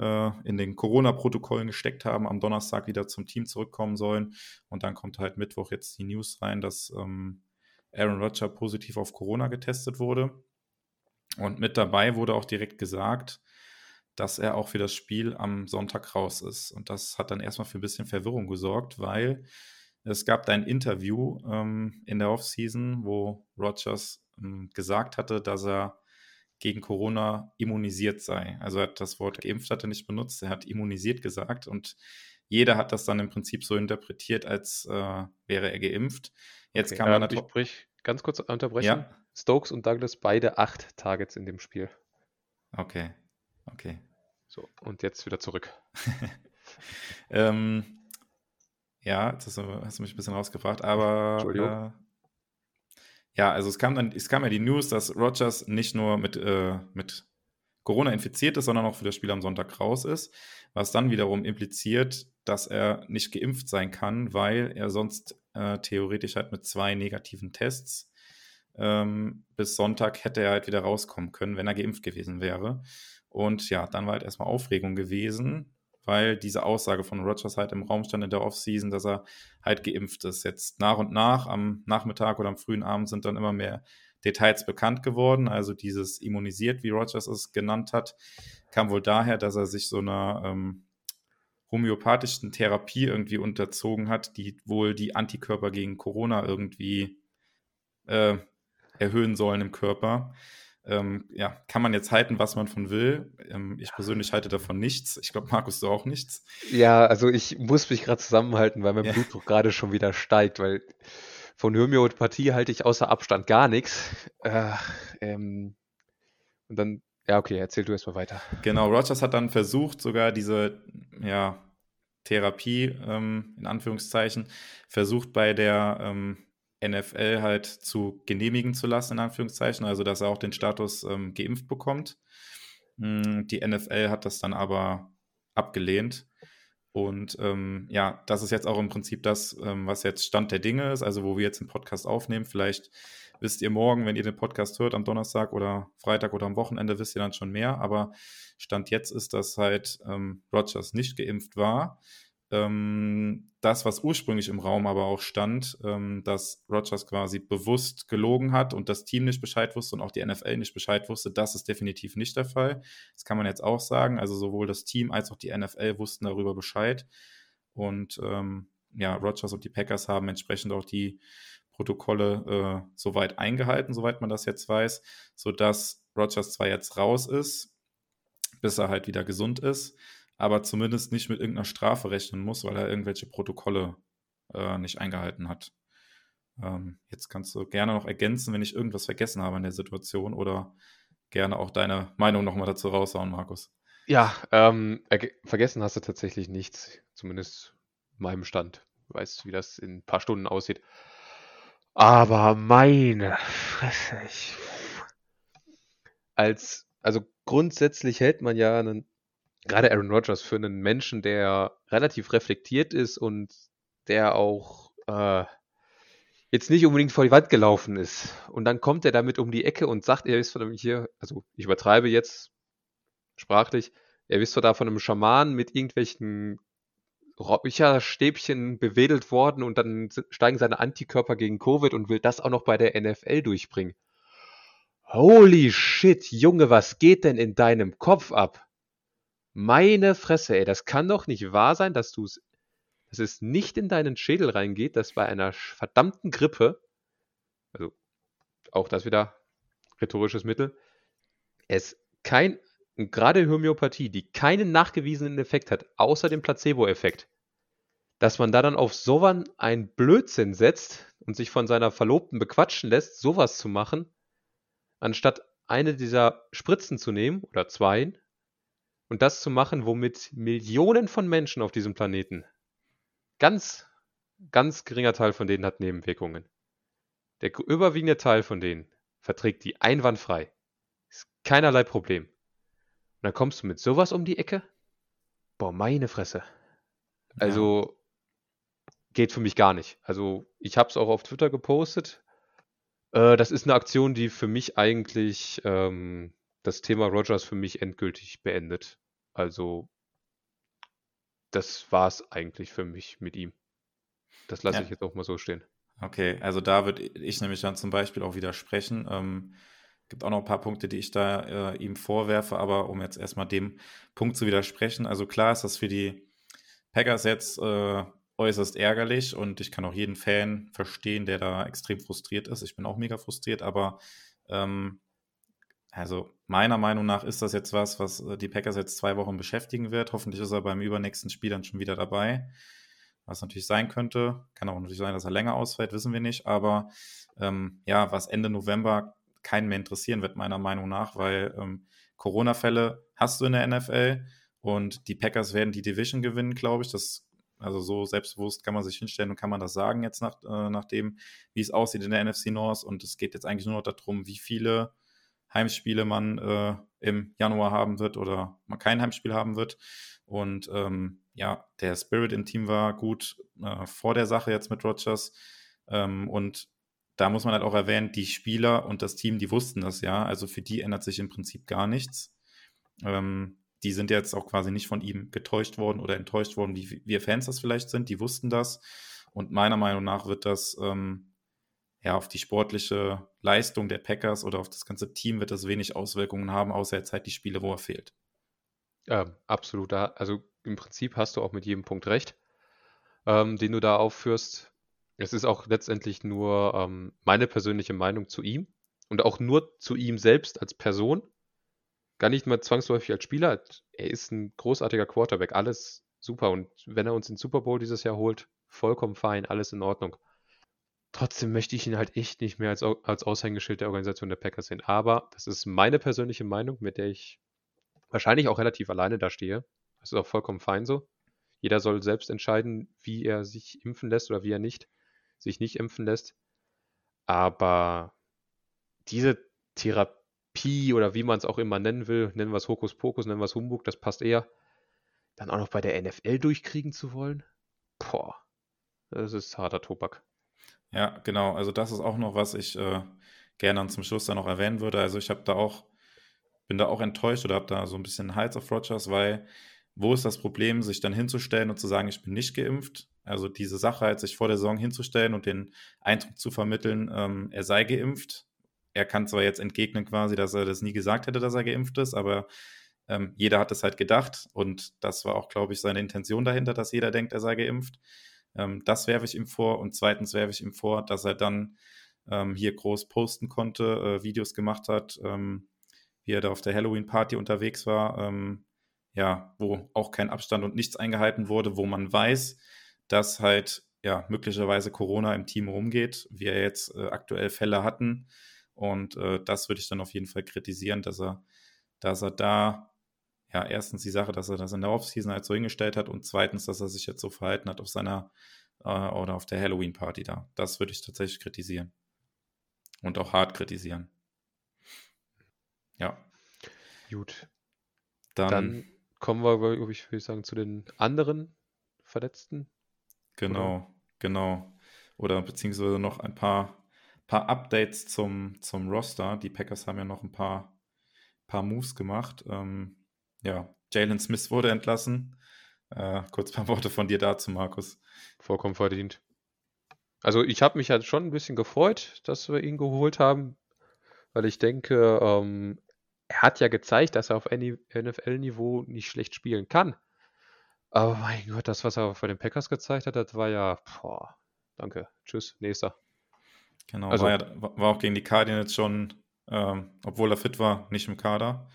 äh, in den Corona-Protokollen gesteckt haben, am Donnerstag wieder zum Team zurückkommen sollen. Und dann kommt halt Mittwoch jetzt die News rein, dass ähm, Aaron Rodgers positiv auf Corona getestet wurde. Und mit dabei wurde auch direkt gesagt, dass er auch für das Spiel am Sonntag raus ist. Und das hat dann erstmal für ein bisschen Verwirrung gesorgt, weil es gab da ein Interview ähm, in der Offseason, wo Rogers ähm, gesagt hatte, dass er gegen Corona immunisiert sei. Also er hat das Wort geimpft hat er nicht benutzt, er hat immunisiert gesagt und jeder hat das dann im Prinzip so interpretiert, als äh, wäre er geimpft. Jetzt okay, kann man ähm, natürlich. Sprich, ganz kurz unterbrechen. Ja? Stokes und Douglas beide acht Targets in dem Spiel. Okay, okay. So, und jetzt wieder zurück. *laughs* ähm, ja, jetzt hast du, hast du mich ein bisschen rausgebracht, aber. Entschuldigung. Äh, ja, also es kam dann, es kam ja die News, dass Rogers nicht nur mit, äh, mit Corona infiziert ist, sondern auch für das Spiel am Sonntag raus ist, was dann wiederum impliziert, dass er nicht geimpft sein kann, weil er sonst äh, theoretisch halt mit zwei negativen Tests ähm, bis Sonntag hätte er halt wieder rauskommen können, wenn er geimpft gewesen wäre. Und ja, dann war halt erstmal Aufregung gewesen, weil diese Aussage von Rogers halt im Raum stand in der Offseason, dass er halt geimpft ist. Jetzt nach und nach am Nachmittag oder am frühen Abend sind dann immer mehr Details bekannt geworden. Also dieses immunisiert, wie Rogers es genannt hat, kam wohl daher, dass er sich so einer ähm, homöopathischen Therapie irgendwie unterzogen hat, die wohl die Antikörper gegen Corona irgendwie äh, erhöhen sollen im Körper. Ähm, ja, kann man jetzt halten, was man von will. Ähm, ich persönlich halte davon nichts. Ich glaube, Markus, du auch nichts. Ja, also ich muss mich gerade zusammenhalten, weil mein ja. Blutdruck gerade schon wieder steigt, weil von Homöopathie halte ich außer Abstand gar nichts. Äh, ähm, und dann, ja, okay, erzähl du erstmal weiter. Genau, Rogers hat dann versucht, sogar diese, ja, Therapie, ähm, in Anführungszeichen, versucht bei der ähm, NFL halt zu genehmigen zu lassen, in Anführungszeichen, also dass er auch den Status ähm, geimpft bekommt. Hm, die NFL hat das dann aber abgelehnt. Und ähm, ja, das ist jetzt auch im Prinzip das, ähm, was jetzt Stand der Dinge ist, also wo wir jetzt den Podcast aufnehmen. Vielleicht wisst ihr morgen, wenn ihr den Podcast hört, am Donnerstag oder Freitag oder am Wochenende, wisst ihr dann schon mehr. Aber Stand jetzt ist, dass halt ähm, Rogers nicht geimpft war ähm, das, was ursprünglich im Raum aber auch stand, ähm, dass Rogers quasi bewusst gelogen hat und das Team nicht Bescheid wusste und auch die NFL nicht Bescheid wusste, das ist definitiv nicht der Fall. Das kann man jetzt auch sagen. Also sowohl das Team als auch die NFL wussten darüber Bescheid. Und ähm, ja, Rogers und die Packers haben entsprechend auch die Protokolle äh, soweit eingehalten, soweit man das jetzt weiß, sodass Rogers zwar jetzt raus ist, bis er halt wieder gesund ist, aber zumindest nicht mit irgendeiner Strafe rechnen muss, weil er irgendwelche Protokolle äh, nicht eingehalten hat. Ähm, jetzt kannst du gerne noch ergänzen, wenn ich irgendwas vergessen habe in der Situation oder gerne auch deine Meinung nochmal dazu raushauen, Markus. Ja, ähm, vergessen hast du tatsächlich nichts, zumindest meinem Stand. Du weißt, wie das in ein paar Stunden aussieht. Aber meine Fresse, ich. Als, also grundsätzlich hält man ja einen gerade Aaron Rodgers für einen Menschen, der relativ reflektiert ist und der auch äh, jetzt nicht unbedingt vor die Wand gelaufen ist. Und dann kommt er damit um die Ecke und sagt, er ist von hier, also ich übertreibe jetzt sprachlich, er ist da von einem Schaman mit irgendwelchen Räucherstäbchen bewedelt worden und dann steigen seine Antikörper gegen Covid und will das auch noch bei der NFL durchbringen. Holy shit, Junge, was geht denn in deinem Kopf ab? Meine Fresse, ey, das kann doch nicht wahr sein, dass du es, dass es nicht in deinen Schädel reingeht, dass bei einer verdammten Grippe, also auch das wieder rhetorisches Mittel, es kein, gerade Homöopathie, die keinen nachgewiesenen Effekt hat, außer dem Placebo-Effekt, dass man da dann auf sowas ein Blödsinn setzt und sich von seiner Verlobten bequatschen lässt, sowas zu machen, anstatt eine dieser Spritzen zu nehmen oder zwei und das zu machen, womit Millionen von Menschen auf diesem Planeten, ganz, ganz geringer Teil von denen hat Nebenwirkungen. Der überwiegende Teil von denen verträgt die einwandfrei. Ist keinerlei Problem. Und dann kommst du mit sowas um die Ecke? Boah, meine Fresse. Also, ja. geht für mich gar nicht. Also, ich habe es auch auf Twitter gepostet. Äh, das ist eine Aktion, die für mich eigentlich ähm, das Thema Rogers für mich endgültig beendet. Also, das war es eigentlich für mich mit ihm. Das lasse ja. ich jetzt auch mal so stehen. Okay, also da würde ich nämlich dann zum Beispiel auch widersprechen. Ähm, gibt auch noch ein paar Punkte, die ich da äh, ihm vorwerfe, aber um jetzt erstmal dem Punkt zu widersprechen. Also klar ist das für die Packers jetzt äh, äußerst ärgerlich und ich kann auch jeden Fan verstehen, der da extrem frustriert ist. Ich bin auch mega frustriert, aber ähm, also meiner Meinung nach ist das jetzt was, was äh, die Packers jetzt zwei Wochen beschäftigen wird. Hoffentlich ist er beim übernächsten Spiel dann schon wieder dabei. Was natürlich sein könnte. Kann auch natürlich sein, dass er länger ausfällt, wissen wir nicht. Aber ähm, ja, was Ende November keinen mehr interessieren wird, meiner Meinung nach, weil ähm, Corona-Fälle hast du in der NFL und die Packers werden die Division gewinnen, glaube ich. Das, also so selbstbewusst kann man sich hinstellen und kann man das sagen jetzt nach, äh, nach dem, wie es aussieht in der NFC North. Und es geht jetzt eigentlich nur noch darum, wie viele Heimspiele man äh, im Januar haben wird oder man kein Heimspiel haben wird. Und ähm, ja, der Spirit im Team war gut äh, vor der Sache jetzt mit Rogers. Ähm, und da muss man halt auch erwähnen, die Spieler und das Team, die wussten das ja. Also für die ändert sich im Prinzip gar nichts. Ähm, die sind jetzt auch quasi nicht von ihm getäuscht worden oder enttäuscht worden, wie wir Fans das vielleicht sind. Die wussten das. Und meiner Meinung nach wird das ähm, ja, auf die sportliche Leistung der Packers oder auf das ganze Team wird das wenig Auswirkungen haben, außer jetzt halt die Spiele, wo er fehlt. Ja, absolut. Also im Prinzip hast du auch mit jedem Punkt recht, ähm, den du da aufführst. Es ist auch letztendlich nur ähm, meine persönliche Meinung zu ihm und auch nur zu ihm selbst als Person. Gar nicht mal zwangsläufig als Spieler. Er ist ein großartiger Quarterback, alles super. Und wenn er uns den Super Bowl dieses Jahr holt, vollkommen fein, alles in Ordnung. Trotzdem möchte ich ihn halt echt nicht mehr als, als Aushängeschild der Organisation der Packers sehen. Aber das ist meine persönliche Meinung, mit der ich wahrscheinlich auch relativ alleine da stehe. Das ist auch vollkommen fein so. Jeder soll selbst entscheiden, wie er sich impfen lässt oder wie er nicht sich nicht impfen lässt. Aber diese Therapie oder wie man es auch immer nennen will, nennen wir es Hokuspokus, nennen wir es Humbug, das passt eher, dann auch noch bei der NFL durchkriegen zu wollen, boah, das ist harter Tobak. Ja, genau. Also das ist auch noch, was ich äh, gerne zum Schluss dann noch erwähnen würde. Also ich habe da auch, bin da auch enttäuscht oder habe da so ein bisschen Hals auf Rogers, weil wo ist das Problem, sich dann hinzustellen und zu sagen, ich bin nicht geimpft? Also diese Sache halt, sich vor der Saison hinzustellen und den Eindruck zu vermitteln, ähm, er sei geimpft. Er kann zwar jetzt entgegnen quasi, dass er das nie gesagt hätte, dass er geimpft ist, aber ähm, jeder hat es halt gedacht und das war auch, glaube ich, seine Intention dahinter, dass jeder denkt, er sei geimpft. Ähm, das werfe ich ihm vor und zweitens werfe ich ihm vor, dass er dann ähm, hier groß posten konnte, äh, Videos gemacht hat, ähm, wie er da auf der Halloween-Party unterwegs war, ähm, ja, wo auch kein Abstand und nichts eingehalten wurde, wo man weiß, dass halt ja möglicherweise Corona im Team rumgeht, wie er jetzt äh, aktuell Fälle hatten. Und äh, das würde ich dann auf jeden Fall kritisieren, dass er, dass er da ja erstens die Sache, dass er das in der Offseason halt so hingestellt hat und zweitens, dass er sich jetzt so verhalten hat auf seiner äh, oder auf der Halloween-Party da. Das würde ich tatsächlich kritisieren. Und auch hart kritisieren. Ja. Gut. Dann, Dann kommen wir, glaube ich, würde sagen, zu den anderen Verletzten. Genau, oder? genau. Oder beziehungsweise noch ein paar, paar Updates zum, zum Roster. Die Packers haben ja noch ein paar, paar Moves gemacht. Ähm, ja, Jalen Smith wurde entlassen. Äh, kurz ein paar Worte von dir dazu, Markus. Vollkommen verdient. Also ich habe mich halt schon ein bisschen gefreut, dass wir ihn geholt haben, weil ich denke, ähm, er hat ja gezeigt, dass er auf NFL-Niveau nicht schlecht spielen kann. Aber mein Gott, das, was er bei den Packers gezeigt hat, das war ja, boah, danke, tschüss, nächster. Genau, also, war, ja, war auch gegen die Cardinals schon, ähm, obwohl er fit war, nicht im Kader.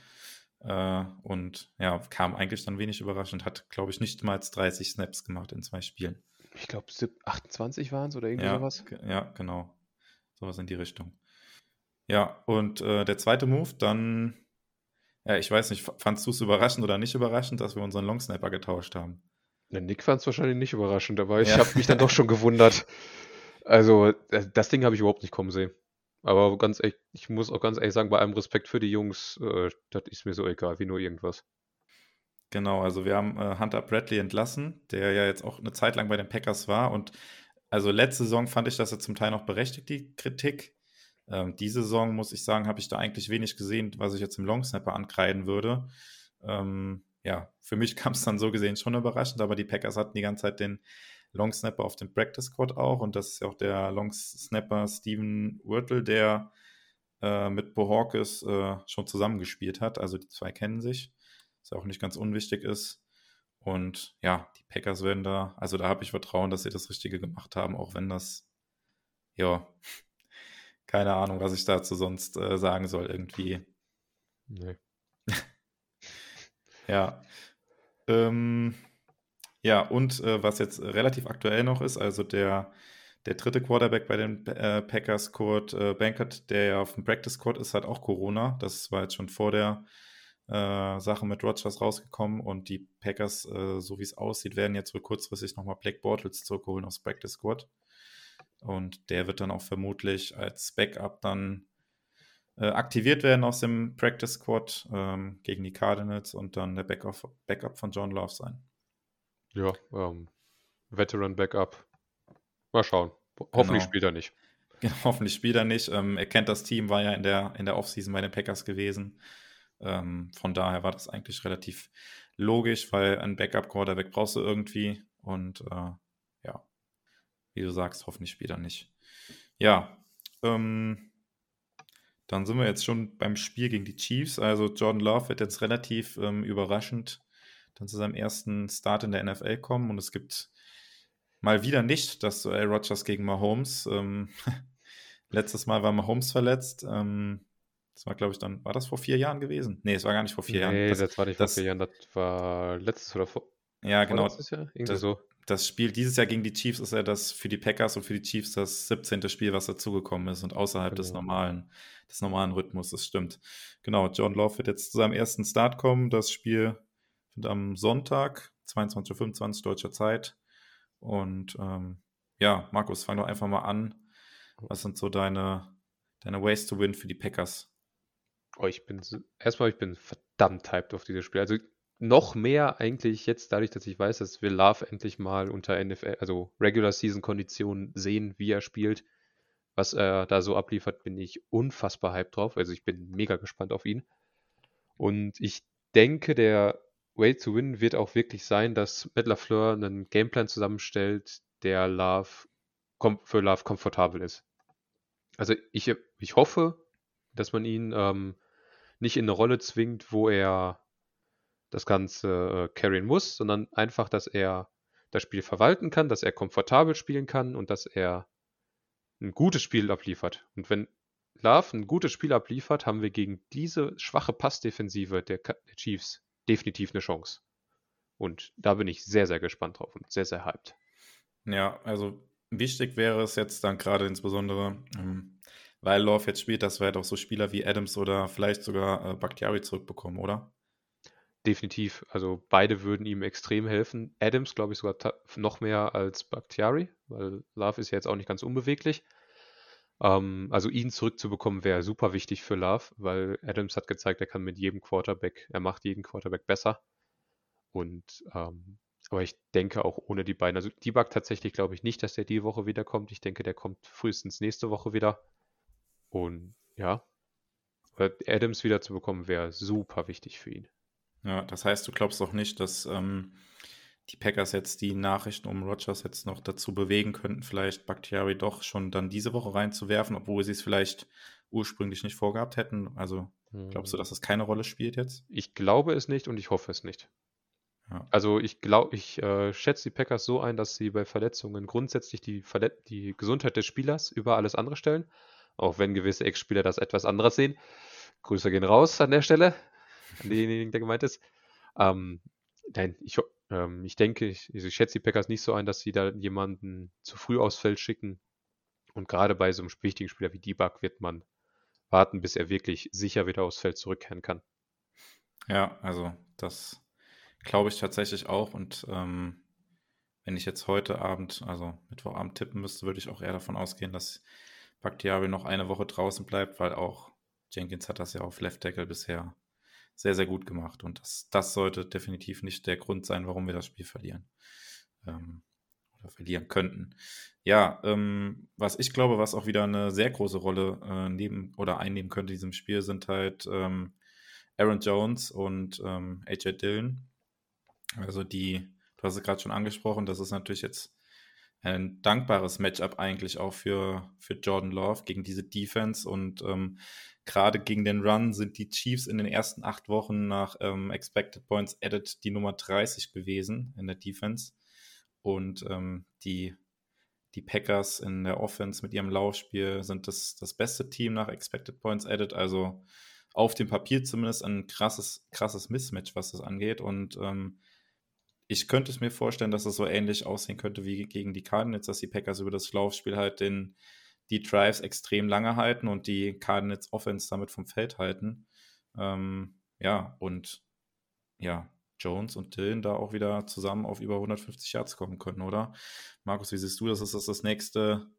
Äh, und ja, kam eigentlich dann wenig überraschend, hat, glaube ich, nicht mal 30 Snaps gemacht in zwei Spielen. Ich glaube, 28 waren es oder irgendwie ja, sowas. Ja, genau. Sowas in die Richtung. Ja, und äh, der zweite Move, dann, ja, ich weiß nicht, fandst du es überraschend oder nicht überraschend, dass wir unseren Longsnapper getauscht haben? Nick fand es wahrscheinlich nicht überraschend, aber ich ja. habe mich dann doch schon gewundert. *laughs* Also, äh, das Ding habe ich überhaupt nicht kommen sehen. Aber ganz ehrlich, ich muss auch ganz ehrlich sagen, bei allem Respekt für die Jungs, äh, das ist mir so egal, wie nur irgendwas. Genau, also wir haben äh, Hunter Bradley entlassen, der ja jetzt auch eine Zeit lang bei den Packers war. Und also letzte Saison fand ich, dass er zum Teil noch berechtigt, die Kritik. Ähm, diese Saison, muss ich sagen, habe ich da eigentlich wenig gesehen, was ich jetzt im Longsnapper ankreiden würde. Ähm, ja, für mich *laughs* kam es dann so gesehen schon überraschend, aber die Packers hatten die ganze Zeit den Long Snapper auf dem Practice Squad auch und das ist ja auch der Long Snapper Steven Wirtle, der äh, mit Bohawkes äh, schon zusammengespielt hat. Also die zwei kennen sich, was auch nicht ganz unwichtig ist. Und ja, die Packers werden da, also da habe ich Vertrauen, dass sie das Richtige gemacht haben, auch wenn das, ja, *laughs* keine Ahnung, was ich dazu sonst äh, sagen soll, irgendwie. Nee. *laughs* ja. Ähm, ja, und äh, was jetzt relativ aktuell noch ist, also der, der dritte Quarterback bei den äh, Packers, Kurt äh, Bankert, der ja auf dem Practice Squad ist, hat auch Corona. Das war jetzt schon vor der äh, Sache mit Rogers rausgekommen und die Packers, äh, so wie es aussieht, werden jetzt wohl kurzfristig nochmal Black Bortles zurückholen aufs Practice Squad. Und der wird dann auch vermutlich als Backup dann äh, aktiviert werden aus dem Practice Squad ähm, gegen die Cardinals und dann der Backup, Backup von John Love sein. Ja, ähm, Veteran Backup. Mal schauen. Hoffentlich genau. spielt er nicht. *laughs* Genau, hoffentlich spielt er nicht. Ähm, er kennt das Team, war ja in der, in der Offseason bei den Packers gewesen. Ähm, von daher war das eigentlich relativ logisch, weil ein Backup-Quarterback brauchst du irgendwie. Und äh, ja, wie du sagst, hoffentlich spielt er nicht. Ja, ähm, dann sind wir jetzt schon beim Spiel gegen die Chiefs. Also Jordan Love wird jetzt relativ ähm, überraschend dann zu seinem ersten Start in der NFL kommen. Und es gibt mal wieder nicht das Duell Rogers gegen Mahomes. Ähm, *laughs* letztes Mal war Mahomes verletzt. Ähm, das war, glaube ich, dann, war das vor vier Jahren gewesen? Nee, es war gar nicht vor vier nee, Jahren. Nee, das, das, war nicht das, vor vier Jahren, das war letztes oder vor. Ja, genau. Jahr? Irgendwie das, so. Das Spiel dieses Jahr gegen die Chiefs ist ja das für die Packers und für die Chiefs das 17. Spiel, was dazugekommen ist und außerhalb genau. des normalen, des normalen Rhythmus, das stimmt. Genau, John Love wird jetzt zu seinem ersten Start kommen. Das Spiel sind am Sonntag, 22.25 Uhr deutscher Zeit. Und ähm, ja, Markus, fang doch einfach mal an. Was sind so deine, deine Ways to Win für die Packers? Oh, ich bin erstmal, ich bin verdammt hyped auf dieses Spiel. Also noch mehr eigentlich jetzt dadurch, dass ich weiß, dass wir Love endlich mal unter NFL, also Regular Season Konditionen sehen, wie er spielt, was er da so abliefert, bin ich unfassbar hyped drauf. Also ich bin mega gespannt auf ihn. Und ich denke, der Way to Win wird auch wirklich sein, dass Matt LaFleur einen Gameplan zusammenstellt, der Love für Love komfortabel ist. Also ich, ich hoffe, dass man ihn ähm, nicht in eine Rolle zwingt, wo er das Ganze äh, carryen muss, sondern einfach, dass er das Spiel verwalten kann, dass er komfortabel spielen kann und dass er ein gutes Spiel abliefert. Und wenn Love ein gutes Spiel abliefert, haben wir gegen diese schwache Passdefensive der, der Chiefs definitiv eine Chance. Und da bin ich sehr, sehr gespannt drauf und sehr, sehr hyped. Ja, also wichtig wäre es jetzt dann gerade insbesondere, ähm, weil Love jetzt spielt, dass wir halt auch so Spieler wie Adams oder vielleicht sogar äh, Bakhtiari zurückbekommen, oder? Definitiv. Also beide würden ihm extrem helfen. Adams, glaube ich, sogar noch mehr als Bakhtiari, weil Love ist ja jetzt auch nicht ganz unbeweglich. Ähm, also ihn zurückzubekommen wäre super wichtig für Love, weil Adams hat gezeigt, er kann mit jedem Quarterback, er macht jeden Quarterback besser. Und ähm, aber ich denke auch ohne die beiden. Also Debug tatsächlich glaube ich nicht, dass der die Woche wiederkommt. Ich denke, der kommt frühestens nächste Woche wieder. Und ja, Adams wieder zu bekommen, wäre super wichtig für ihn. Ja, das heißt, du glaubst auch nicht, dass ähm, die Packers jetzt die Nachrichten um Rogers jetzt noch dazu bewegen könnten, vielleicht Bakhtiari doch schon dann diese Woche reinzuwerfen, obwohl sie es vielleicht ursprünglich nicht vorgehabt hätten. Also glaubst du, hm. dass das keine Rolle spielt jetzt? Ich glaube es nicht und ich hoffe es nicht. Ja. Also ich glaube, ich äh, schätze die Packers so ein, dass sie bei Verletzungen grundsätzlich die, Verlet die Gesundheit des Spielers über alles andere stellen, auch wenn gewisse Ex-Spieler das etwas anderes sehen. Grüße gehen raus an der Stelle, an denjenigen, der gemeint ist. Ähm, nein, ich, ähm, ich denke, ich, also ich schätze die Packers nicht so ein, dass sie da jemanden zu früh aufs Feld schicken. Und gerade bei so einem wichtigen Spieler wie Debug wird man warten, bis er wirklich sicher wieder aufs Feld zurückkehren kann. Ja, also das glaube ich tatsächlich auch. Und ähm, wenn ich jetzt heute Abend, also Mittwochabend tippen müsste, würde ich auch eher davon ausgehen, dass Bakhtiari noch eine Woche draußen bleibt, weil auch Jenkins hat das ja auf Left Tackle bisher sehr, sehr gut gemacht. Und das, das sollte definitiv nicht der Grund sein, warum wir das Spiel verlieren. Ähm, oder verlieren könnten. Ja, ähm, was ich glaube, was auch wieder eine sehr große Rolle äh, neben oder einnehmen könnte in diesem Spiel, sind halt ähm, Aaron Jones und ähm, AJ Dillon. Also die, du hast es gerade schon angesprochen, das ist natürlich jetzt ein dankbares Matchup eigentlich auch für, für Jordan Love gegen diese Defense. Und ähm, gerade gegen den Run sind die Chiefs in den ersten acht Wochen nach ähm, Expected Points Added die Nummer 30 gewesen in der Defense. Und ähm, die, die Packers in der Offense mit ihrem Laufspiel sind das, das beste Team nach Expected Points Added, also auf dem Papier zumindest ein krasses, krasses Mismatch, was das angeht. Und ähm, ich könnte es mir vorstellen, dass es so ähnlich aussehen könnte wie gegen die Cardinals, dass die Packers über das Laufspiel halt den, die Drives extrem lange halten und die Cardinals Offense damit vom Feld halten. Ähm, ja, und ja, Jones und Dylan da auch wieder zusammen auf über 150 Yards kommen können, oder? Markus, wie siehst du das? Ist das das nächste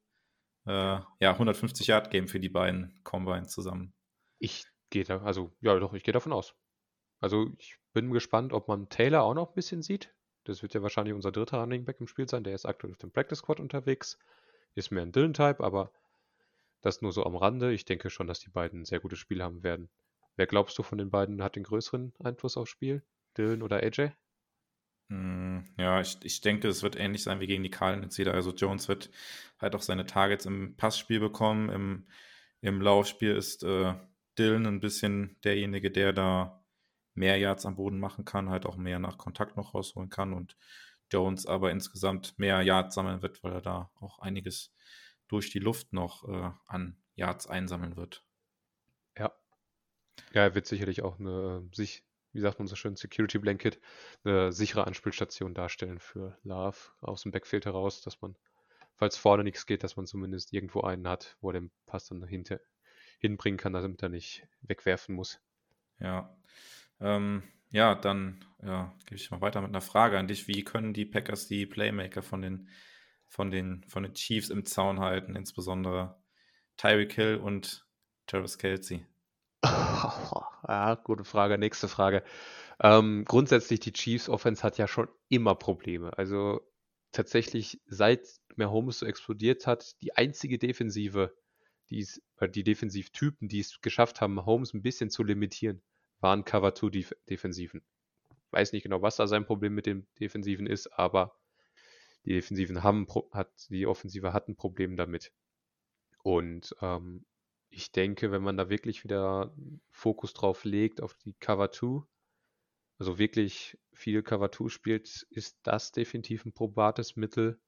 äh, ja, 150 Yard Game für die beiden Combine zusammen? Ich gehe da, also ja, doch, ich gehe davon aus. Also ich bin gespannt, ob man Taylor auch noch ein bisschen sieht. Das wird ja wahrscheinlich unser dritter Running Back im Spiel sein. Der ist aktuell auf dem Practice Squad unterwegs. Ist mehr ein Dylan-Type, aber das nur so am Rande. Ich denke schon, dass die beiden ein sehr gutes Spiel haben werden. Wer glaubst du von den beiden hat den größeren Einfluss aufs Spiel? Dylan oder AJ? Hm, ja, ich, ich denke, es wird ähnlich sein wie gegen die Cardinals wieder. Also Jones wird halt auch seine Targets im Passspiel bekommen. Im, im Laufspiel ist äh, Dylan ein bisschen derjenige, der da mehr Yards am Boden machen kann, halt auch mehr nach Kontakt noch rausholen kann und Jones aber insgesamt mehr Yards sammeln wird, weil er da auch einiges durch die Luft noch äh, an Yards einsammeln wird. Ja. Ja, er wird sicherlich auch eine, sich, wie sagt man so schön, Security Blanket, eine sichere Anspielstation darstellen für Love aus dem Backfield heraus, dass man, falls vorne nichts geht, dass man zumindest irgendwo einen hat, wo er den Pass dann dahinter hinbringen kann, damit er nicht wegwerfen muss. Ja. Ähm, ja, dann ja, gebe ich mal weiter mit einer Frage an dich. Wie können die Packers die Playmaker von den, von den, von den Chiefs im Zaun halten, insbesondere Tyreek Hill und Travis Kelsey? *laughs* ja, gute Frage. Nächste Frage. Ähm, grundsätzlich, die Chiefs Offense hat ja schon immer Probleme. Also tatsächlich, seit Mahomes so explodiert hat, die einzige Defensive, die es, äh, die Defensivtypen, die es geschafft haben, Mahomes ein bisschen zu limitieren, waren Cover 2 Defensiven. Weiß nicht genau, was da sein Problem mit den Defensiven ist, aber die Defensiven haben, hat, die Offensive hat ein Problem damit. Und ähm, ich denke, wenn man da wirklich wieder Fokus drauf legt, auf die Cover 2, also wirklich viel Cover 2 spielt, ist das definitiv ein probates Mittel.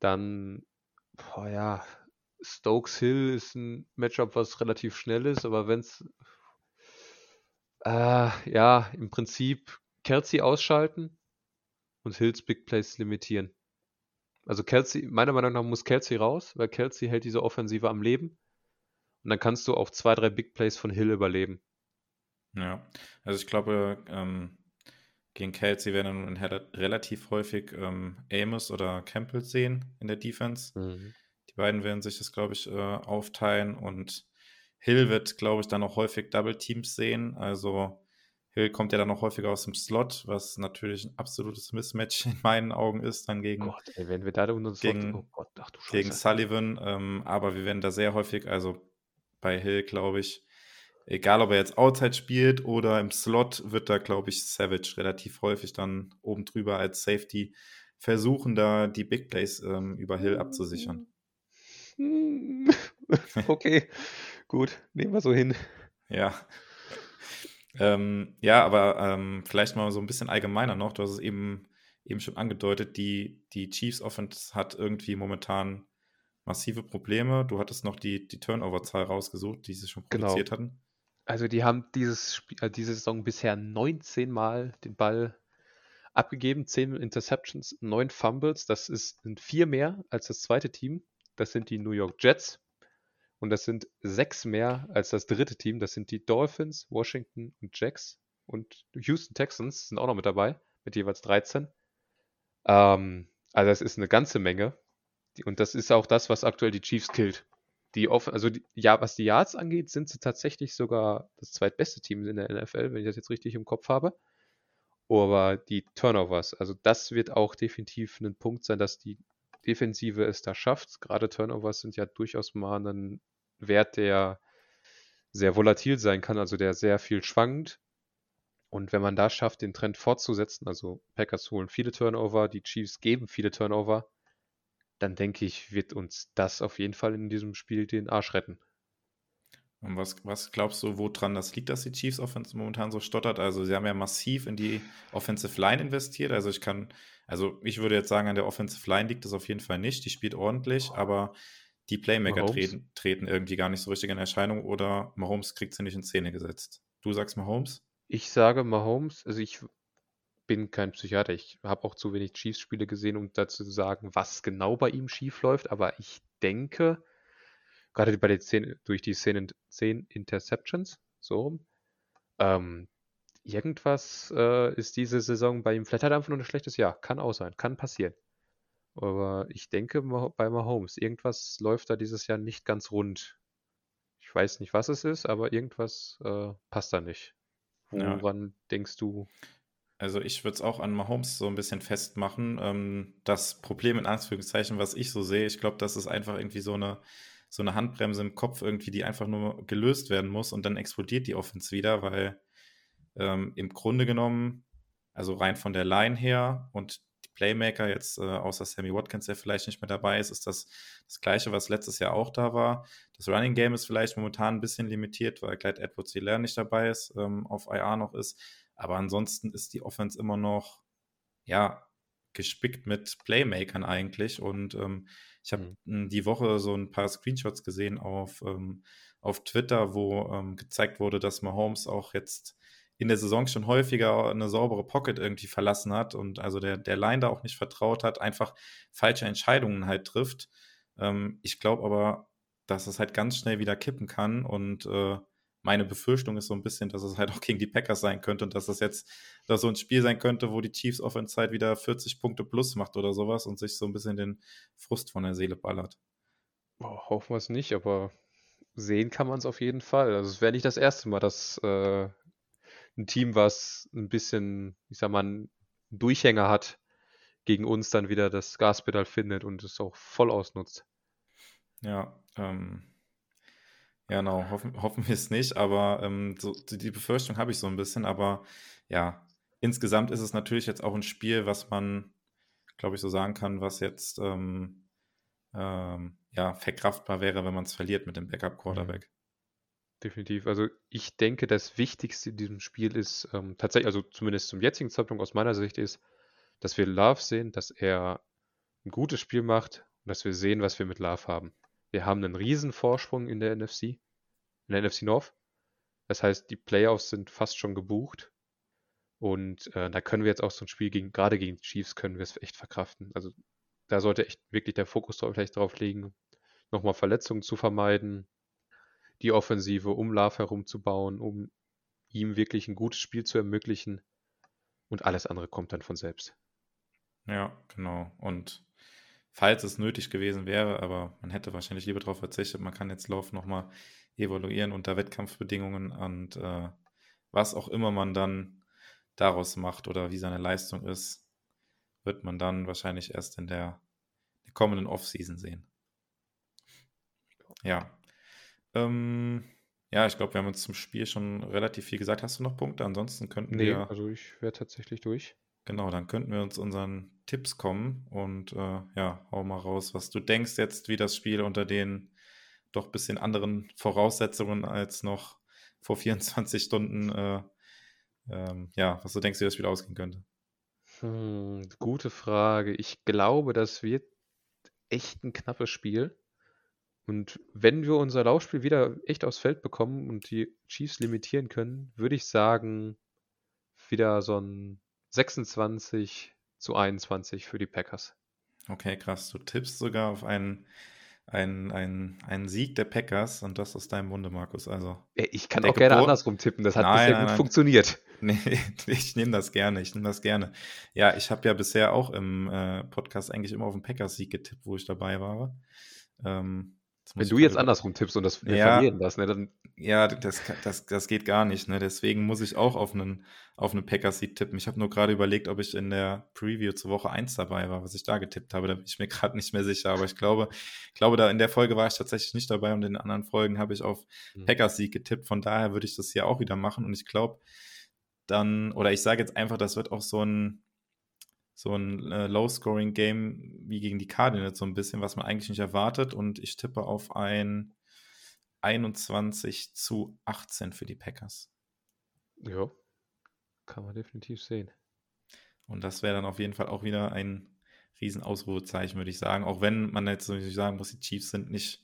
Dann, boah, ja, Stokes Hill ist ein Matchup, was relativ schnell ist, aber wenn es, äh, ja, im Prinzip Kelsey ausschalten und Hills Big Plays limitieren. Also Kelsey, meiner Meinung nach muss Kelsey raus, weil Kelsey hält diese Offensive am Leben. Und dann kannst du auf zwei, drei Big Plays von Hill überleben. Ja, also ich glaube, ähm, gegen Kelsey werden dann relativ häufig ähm, Amos oder Campbell sehen in der Defense. Mhm. Die beiden werden sich das, glaube ich, äh, aufteilen und Hill wird, glaube ich, dann auch häufig Double Teams sehen. Also Hill kommt ja dann auch häufiger aus dem Slot, was natürlich ein absolutes Mismatch in meinen Augen ist, dann gegen, Gott, ey, wenn wir da uns gegen, oh Gott, ach, gegen Sullivan. Ähm, aber wir werden da sehr häufig, also bei Hill, glaube ich, egal ob er jetzt Outside spielt oder im Slot, wird da, glaube ich, Savage relativ häufig dann oben drüber als Safety versuchen, da die Big Plays ähm, über Hill abzusichern. *laughs* okay, gut, nehmen wir so hin. Ja, ähm, ja, aber ähm, vielleicht mal so ein bisschen allgemeiner noch. Du hast es eben, eben schon angedeutet, die, die Chiefs Offense hat irgendwie momentan massive Probleme. Du hattest noch die, die Turnover-Zahl rausgesucht, die sie schon genau. produziert genau. hatten. Also die haben dieses Spiel, äh, diese Saison bisher 19 Mal den Ball abgegeben, 10 Interceptions, 9 Fumbles. Das ist, sind vier mehr als das zweite Team. Das sind die New York Jets. Und das sind sechs mehr als das dritte Team. Das sind die Dolphins, Washington und Jacks. Und Houston Texans sind auch noch mit dabei, mit jeweils 13. Ähm, also das ist eine ganze Menge. Und das ist auch das, was aktuell die Chiefs killt. Die offen, also die, ja, was die Yards angeht, sind sie tatsächlich sogar das zweitbeste Team in der NFL, wenn ich das jetzt richtig im Kopf habe. Aber die Turnovers, also das wird auch definitiv ein Punkt sein, dass die Defensive es da schafft. Gerade Turnovers sind ja durchaus mal ein Wert, der sehr volatil sein kann, also der sehr viel schwankt. Und wenn man da schafft, den Trend fortzusetzen, also Packers holen viele Turnover, die Chiefs geben viele Turnover, dann denke ich, wird uns das auf jeden Fall in diesem Spiel den Arsch retten. Und was, was glaubst du, woran das liegt, dass die Chiefs Offense momentan so stottert? Also, sie haben ja massiv in die Offensive Line investiert. Also, ich kann, also ich würde jetzt sagen, an der Offensive Line liegt es auf jeden Fall nicht. Die spielt ordentlich, aber die Playmaker treten, treten, irgendwie gar nicht so richtig in Erscheinung oder Mahomes kriegt sie nicht in Szene gesetzt. Du sagst Mahomes? Ich sage Mahomes, also ich bin kein Psychiater, ich habe auch zu wenig Chiefs-Spiele gesehen, um dazu zu sagen, was genau bei ihm schief läuft, aber ich denke, gerade bei den 10, durch die 10, 10 Interceptions, so rum, ähm, irgendwas äh, ist diese Saison bei ihm, vielleicht hat er einfach nur ein schlechtes Jahr, kann auch sein, kann passieren. Aber ich denke bei Mahomes, irgendwas läuft da dieses Jahr nicht ganz rund. Ich weiß nicht, was es ist, aber irgendwas äh, passt da nicht. Woran ja. denkst du? Also ich würde es auch an Mahomes so ein bisschen festmachen. Ähm, das Problem in Anführungszeichen, was ich so sehe, ich glaube, das ist einfach irgendwie so eine, so eine Handbremse im Kopf irgendwie, die einfach nur gelöst werden muss und dann explodiert die Offense wieder, weil ähm, im Grunde genommen, also rein von der Line her und die Playmaker, jetzt äh, außer Sammy Watkins, der vielleicht nicht mehr dabei ist, ist das das Gleiche, was letztes Jahr auch da war. Das Running Game ist vielleicht momentan ein bisschen limitiert, weil Clyde Edwards Hilaire nicht dabei ist, ähm, auf IR noch ist. Aber ansonsten ist die Offense immer noch, ja, gespickt mit Playmakern eigentlich. Und ähm, ich habe die Woche so ein paar Screenshots gesehen auf, ähm, auf Twitter, wo ähm, gezeigt wurde, dass Mahomes auch jetzt in der Saison schon häufiger eine saubere Pocket irgendwie verlassen hat und also der, der Line da auch nicht vertraut hat, einfach falsche Entscheidungen halt trifft. Ähm, ich glaube aber, dass es halt ganz schnell wieder kippen kann und äh, meine Befürchtung ist so ein bisschen, dass es halt auch gegen die Packers sein könnte und dass das jetzt dass so ein Spiel sein könnte, wo die Chiefs auf Zeit wieder 40 Punkte plus macht oder sowas und sich so ein bisschen den Frust von der Seele ballert. Oh, hoffen wir es nicht, aber sehen kann man es auf jeden Fall. Also es wäre nicht das erste Mal, dass äh, ein Team, was ein bisschen, ich sag mal, einen Durchhänger hat, gegen uns dann wieder das Gaspedal findet und es auch voll ausnutzt. Ja, ähm, ja, genau, hoffen, hoffen wir es nicht, aber ähm, so, die Befürchtung habe ich so ein bisschen, aber ja, insgesamt ist es natürlich jetzt auch ein Spiel, was man, glaube ich, so sagen kann, was jetzt ähm, ähm, ja, verkraftbar wäre, wenn man es verliert mit dem Backup-Quarterback. Definitiv. Also ich denke, das Wichtigste in diesem Spiel ist ähm, tatsächlich, also zumindest zum jetzigen Zeitpunkt aus meiner Sicht ist, dass wir Love sehen, dass er ein gutes Spiel macht und dass wir sehen, was wir mit Love haben. Wir haben einen riesen Vorsprung in der NFC, in der NFC North. Das heißt, die Playoffs sind fast schon gebucht. Und äh, da können wir jetzt auch so ein Spiel gegen, gerade gegen die Chiefs, können wir es echt verkraften. Also da sollte echt wirklich der Fokus vielleicht drauf liegen, nochmal Verletzungen zu vermeiden, die Offensive um Love herumzubauen, um ihm wirklich ein gutes Spiel zu ermöglichen. Und alles andere kommt dann von selbst. Ja, genau. Und falls es nötig gewesen wäre, aber man hätte wahrscheinlich lieber darauf verzichtet, man kann jetzt Lauf nochmal evaluieren unter Wettkampfbedingungen und äh, was auch immer man dann daraus macht oder wie seine Leistung ist, wird man dann wahrscheinlich erst in der, der kommenden Offseason sehen. Ja. Ähm, ja, ich glaube, wir haben uns zum Spiel schon relativ viel gesagt. Hast du noch Punkte? Ansonsten könnten nee, wir. Also ich wäre tatsächlich durch. Genau, dann könnten wir uns unseren Tipps kommen und äh, ja, hau mal raus, was du denkst jetzt, wie das Spiel unter den doch ein bisschen anderen Voraussetzungen als noch vor 24 Stunden, äh, ähm, ja, was du denkst, wie das Spiel ausgehen könnte. Hm, gute Frage. Ich glaube, das wird echt ein knappes Spiel. Und wenn wir unser Laufspiel wieder echt aufs Feld bekommen und die Chiefs limitieren können, würde ich sagen, wieder so ein 26 zu 21 für die Packers. Okay, krass. Du tippst sogar auf einen, einen, einen, einen Sieg der Packers und das aus deinem Munde, Markus. Also, ich kann auch gerne Geburt... andersrum tippen. Das hat nein, bisher nein, gut nein. funktioniert. *laughs* Nee, ich nehme das gerne. Ich nehme das gerne. Ja, ich habe ja bisher auch im äh, Podcast eigentlich immer auf den Packers-Sieg getippt, wo ich dabei war. Ähm, wenn du jetzt andersrum tippst und das ja, verlieren lässt, ne, dann. Ja, das, das, das geht gar nicht. Ne? Deswegen muss ich auch auf einen, auf einen Packers-Sieg tippen. Ich habe nur gerade überlegt, ob ich in der Preview zur Woche 1 dabei war, was ich da getippt habe. Da bin ich mir *laughs* gerade nicht mehr sicher. Aber ich glaube, glaube, da in der Folge war ich tatsächlich nicht dabei und in den anderen Folgen habe ich auf mhm. Packers-Sieg getippt. Von daher würde ich das hier auch wieder machen. Und ich glaube, dann, oder ich sage jetzt einfach, das wird auch so ein so ein äh, Low-Scoring-Game wie gegen die Cardinals so ein bisschen, was man eigentlich nicht erwartet. Und ich tippe auf ein 21 zu 18 für die Packers. Ja, kann man definitiv sehen. Und das wäre dann auf jeden Fall auch wieder ein riesen Ausrufezeichen, würde ich sagen. Auch wenn man jetzt so sagen muss, die Chiefs sind nicht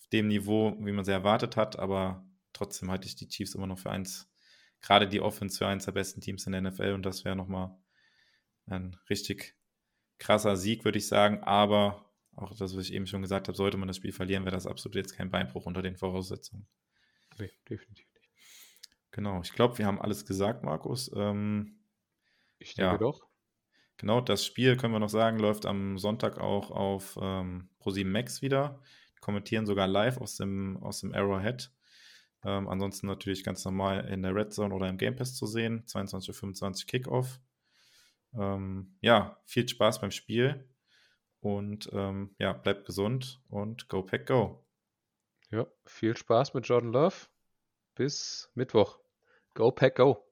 auf dem Niveau, wie man sie erwartet hat, aber trotzdem halte ich die Chiefs immer noch für eins, gerade die Offense für eins der besten Teams in der NFL und das wäre nochmal ein richtig krasser Sieg, würde ich sagen. Aber auch das, was ich eben schon gesagt habe, sollte man das Spiel verlieren, wäre das absolut jetzt kein Beinbruch unter den Voraussetzungen. Nee, definitiv nicht. Genau, ich glaube, wir haben alles gesagt, Markus. Ähm, ich denke ja. doch. Genau, das Spiel, können wir noch sagen, läuft am Sonntag auch auf ähm, ProSieben Max wieder. Die kommentieren sogar live aus dem, aus dem Arrowhead. Ähm, ansonsten natürlich ganz normal in der Red Zone oder im Game Pass zu sehen. 22.25 Uhr Kickoff. Ähm, ja, viel Spaß beim Spiel und ähm, ja, bleibt gesund und go pack go. Ja, viel Spaß mit Jordan Love. Bis Mittwoch. Go pack go.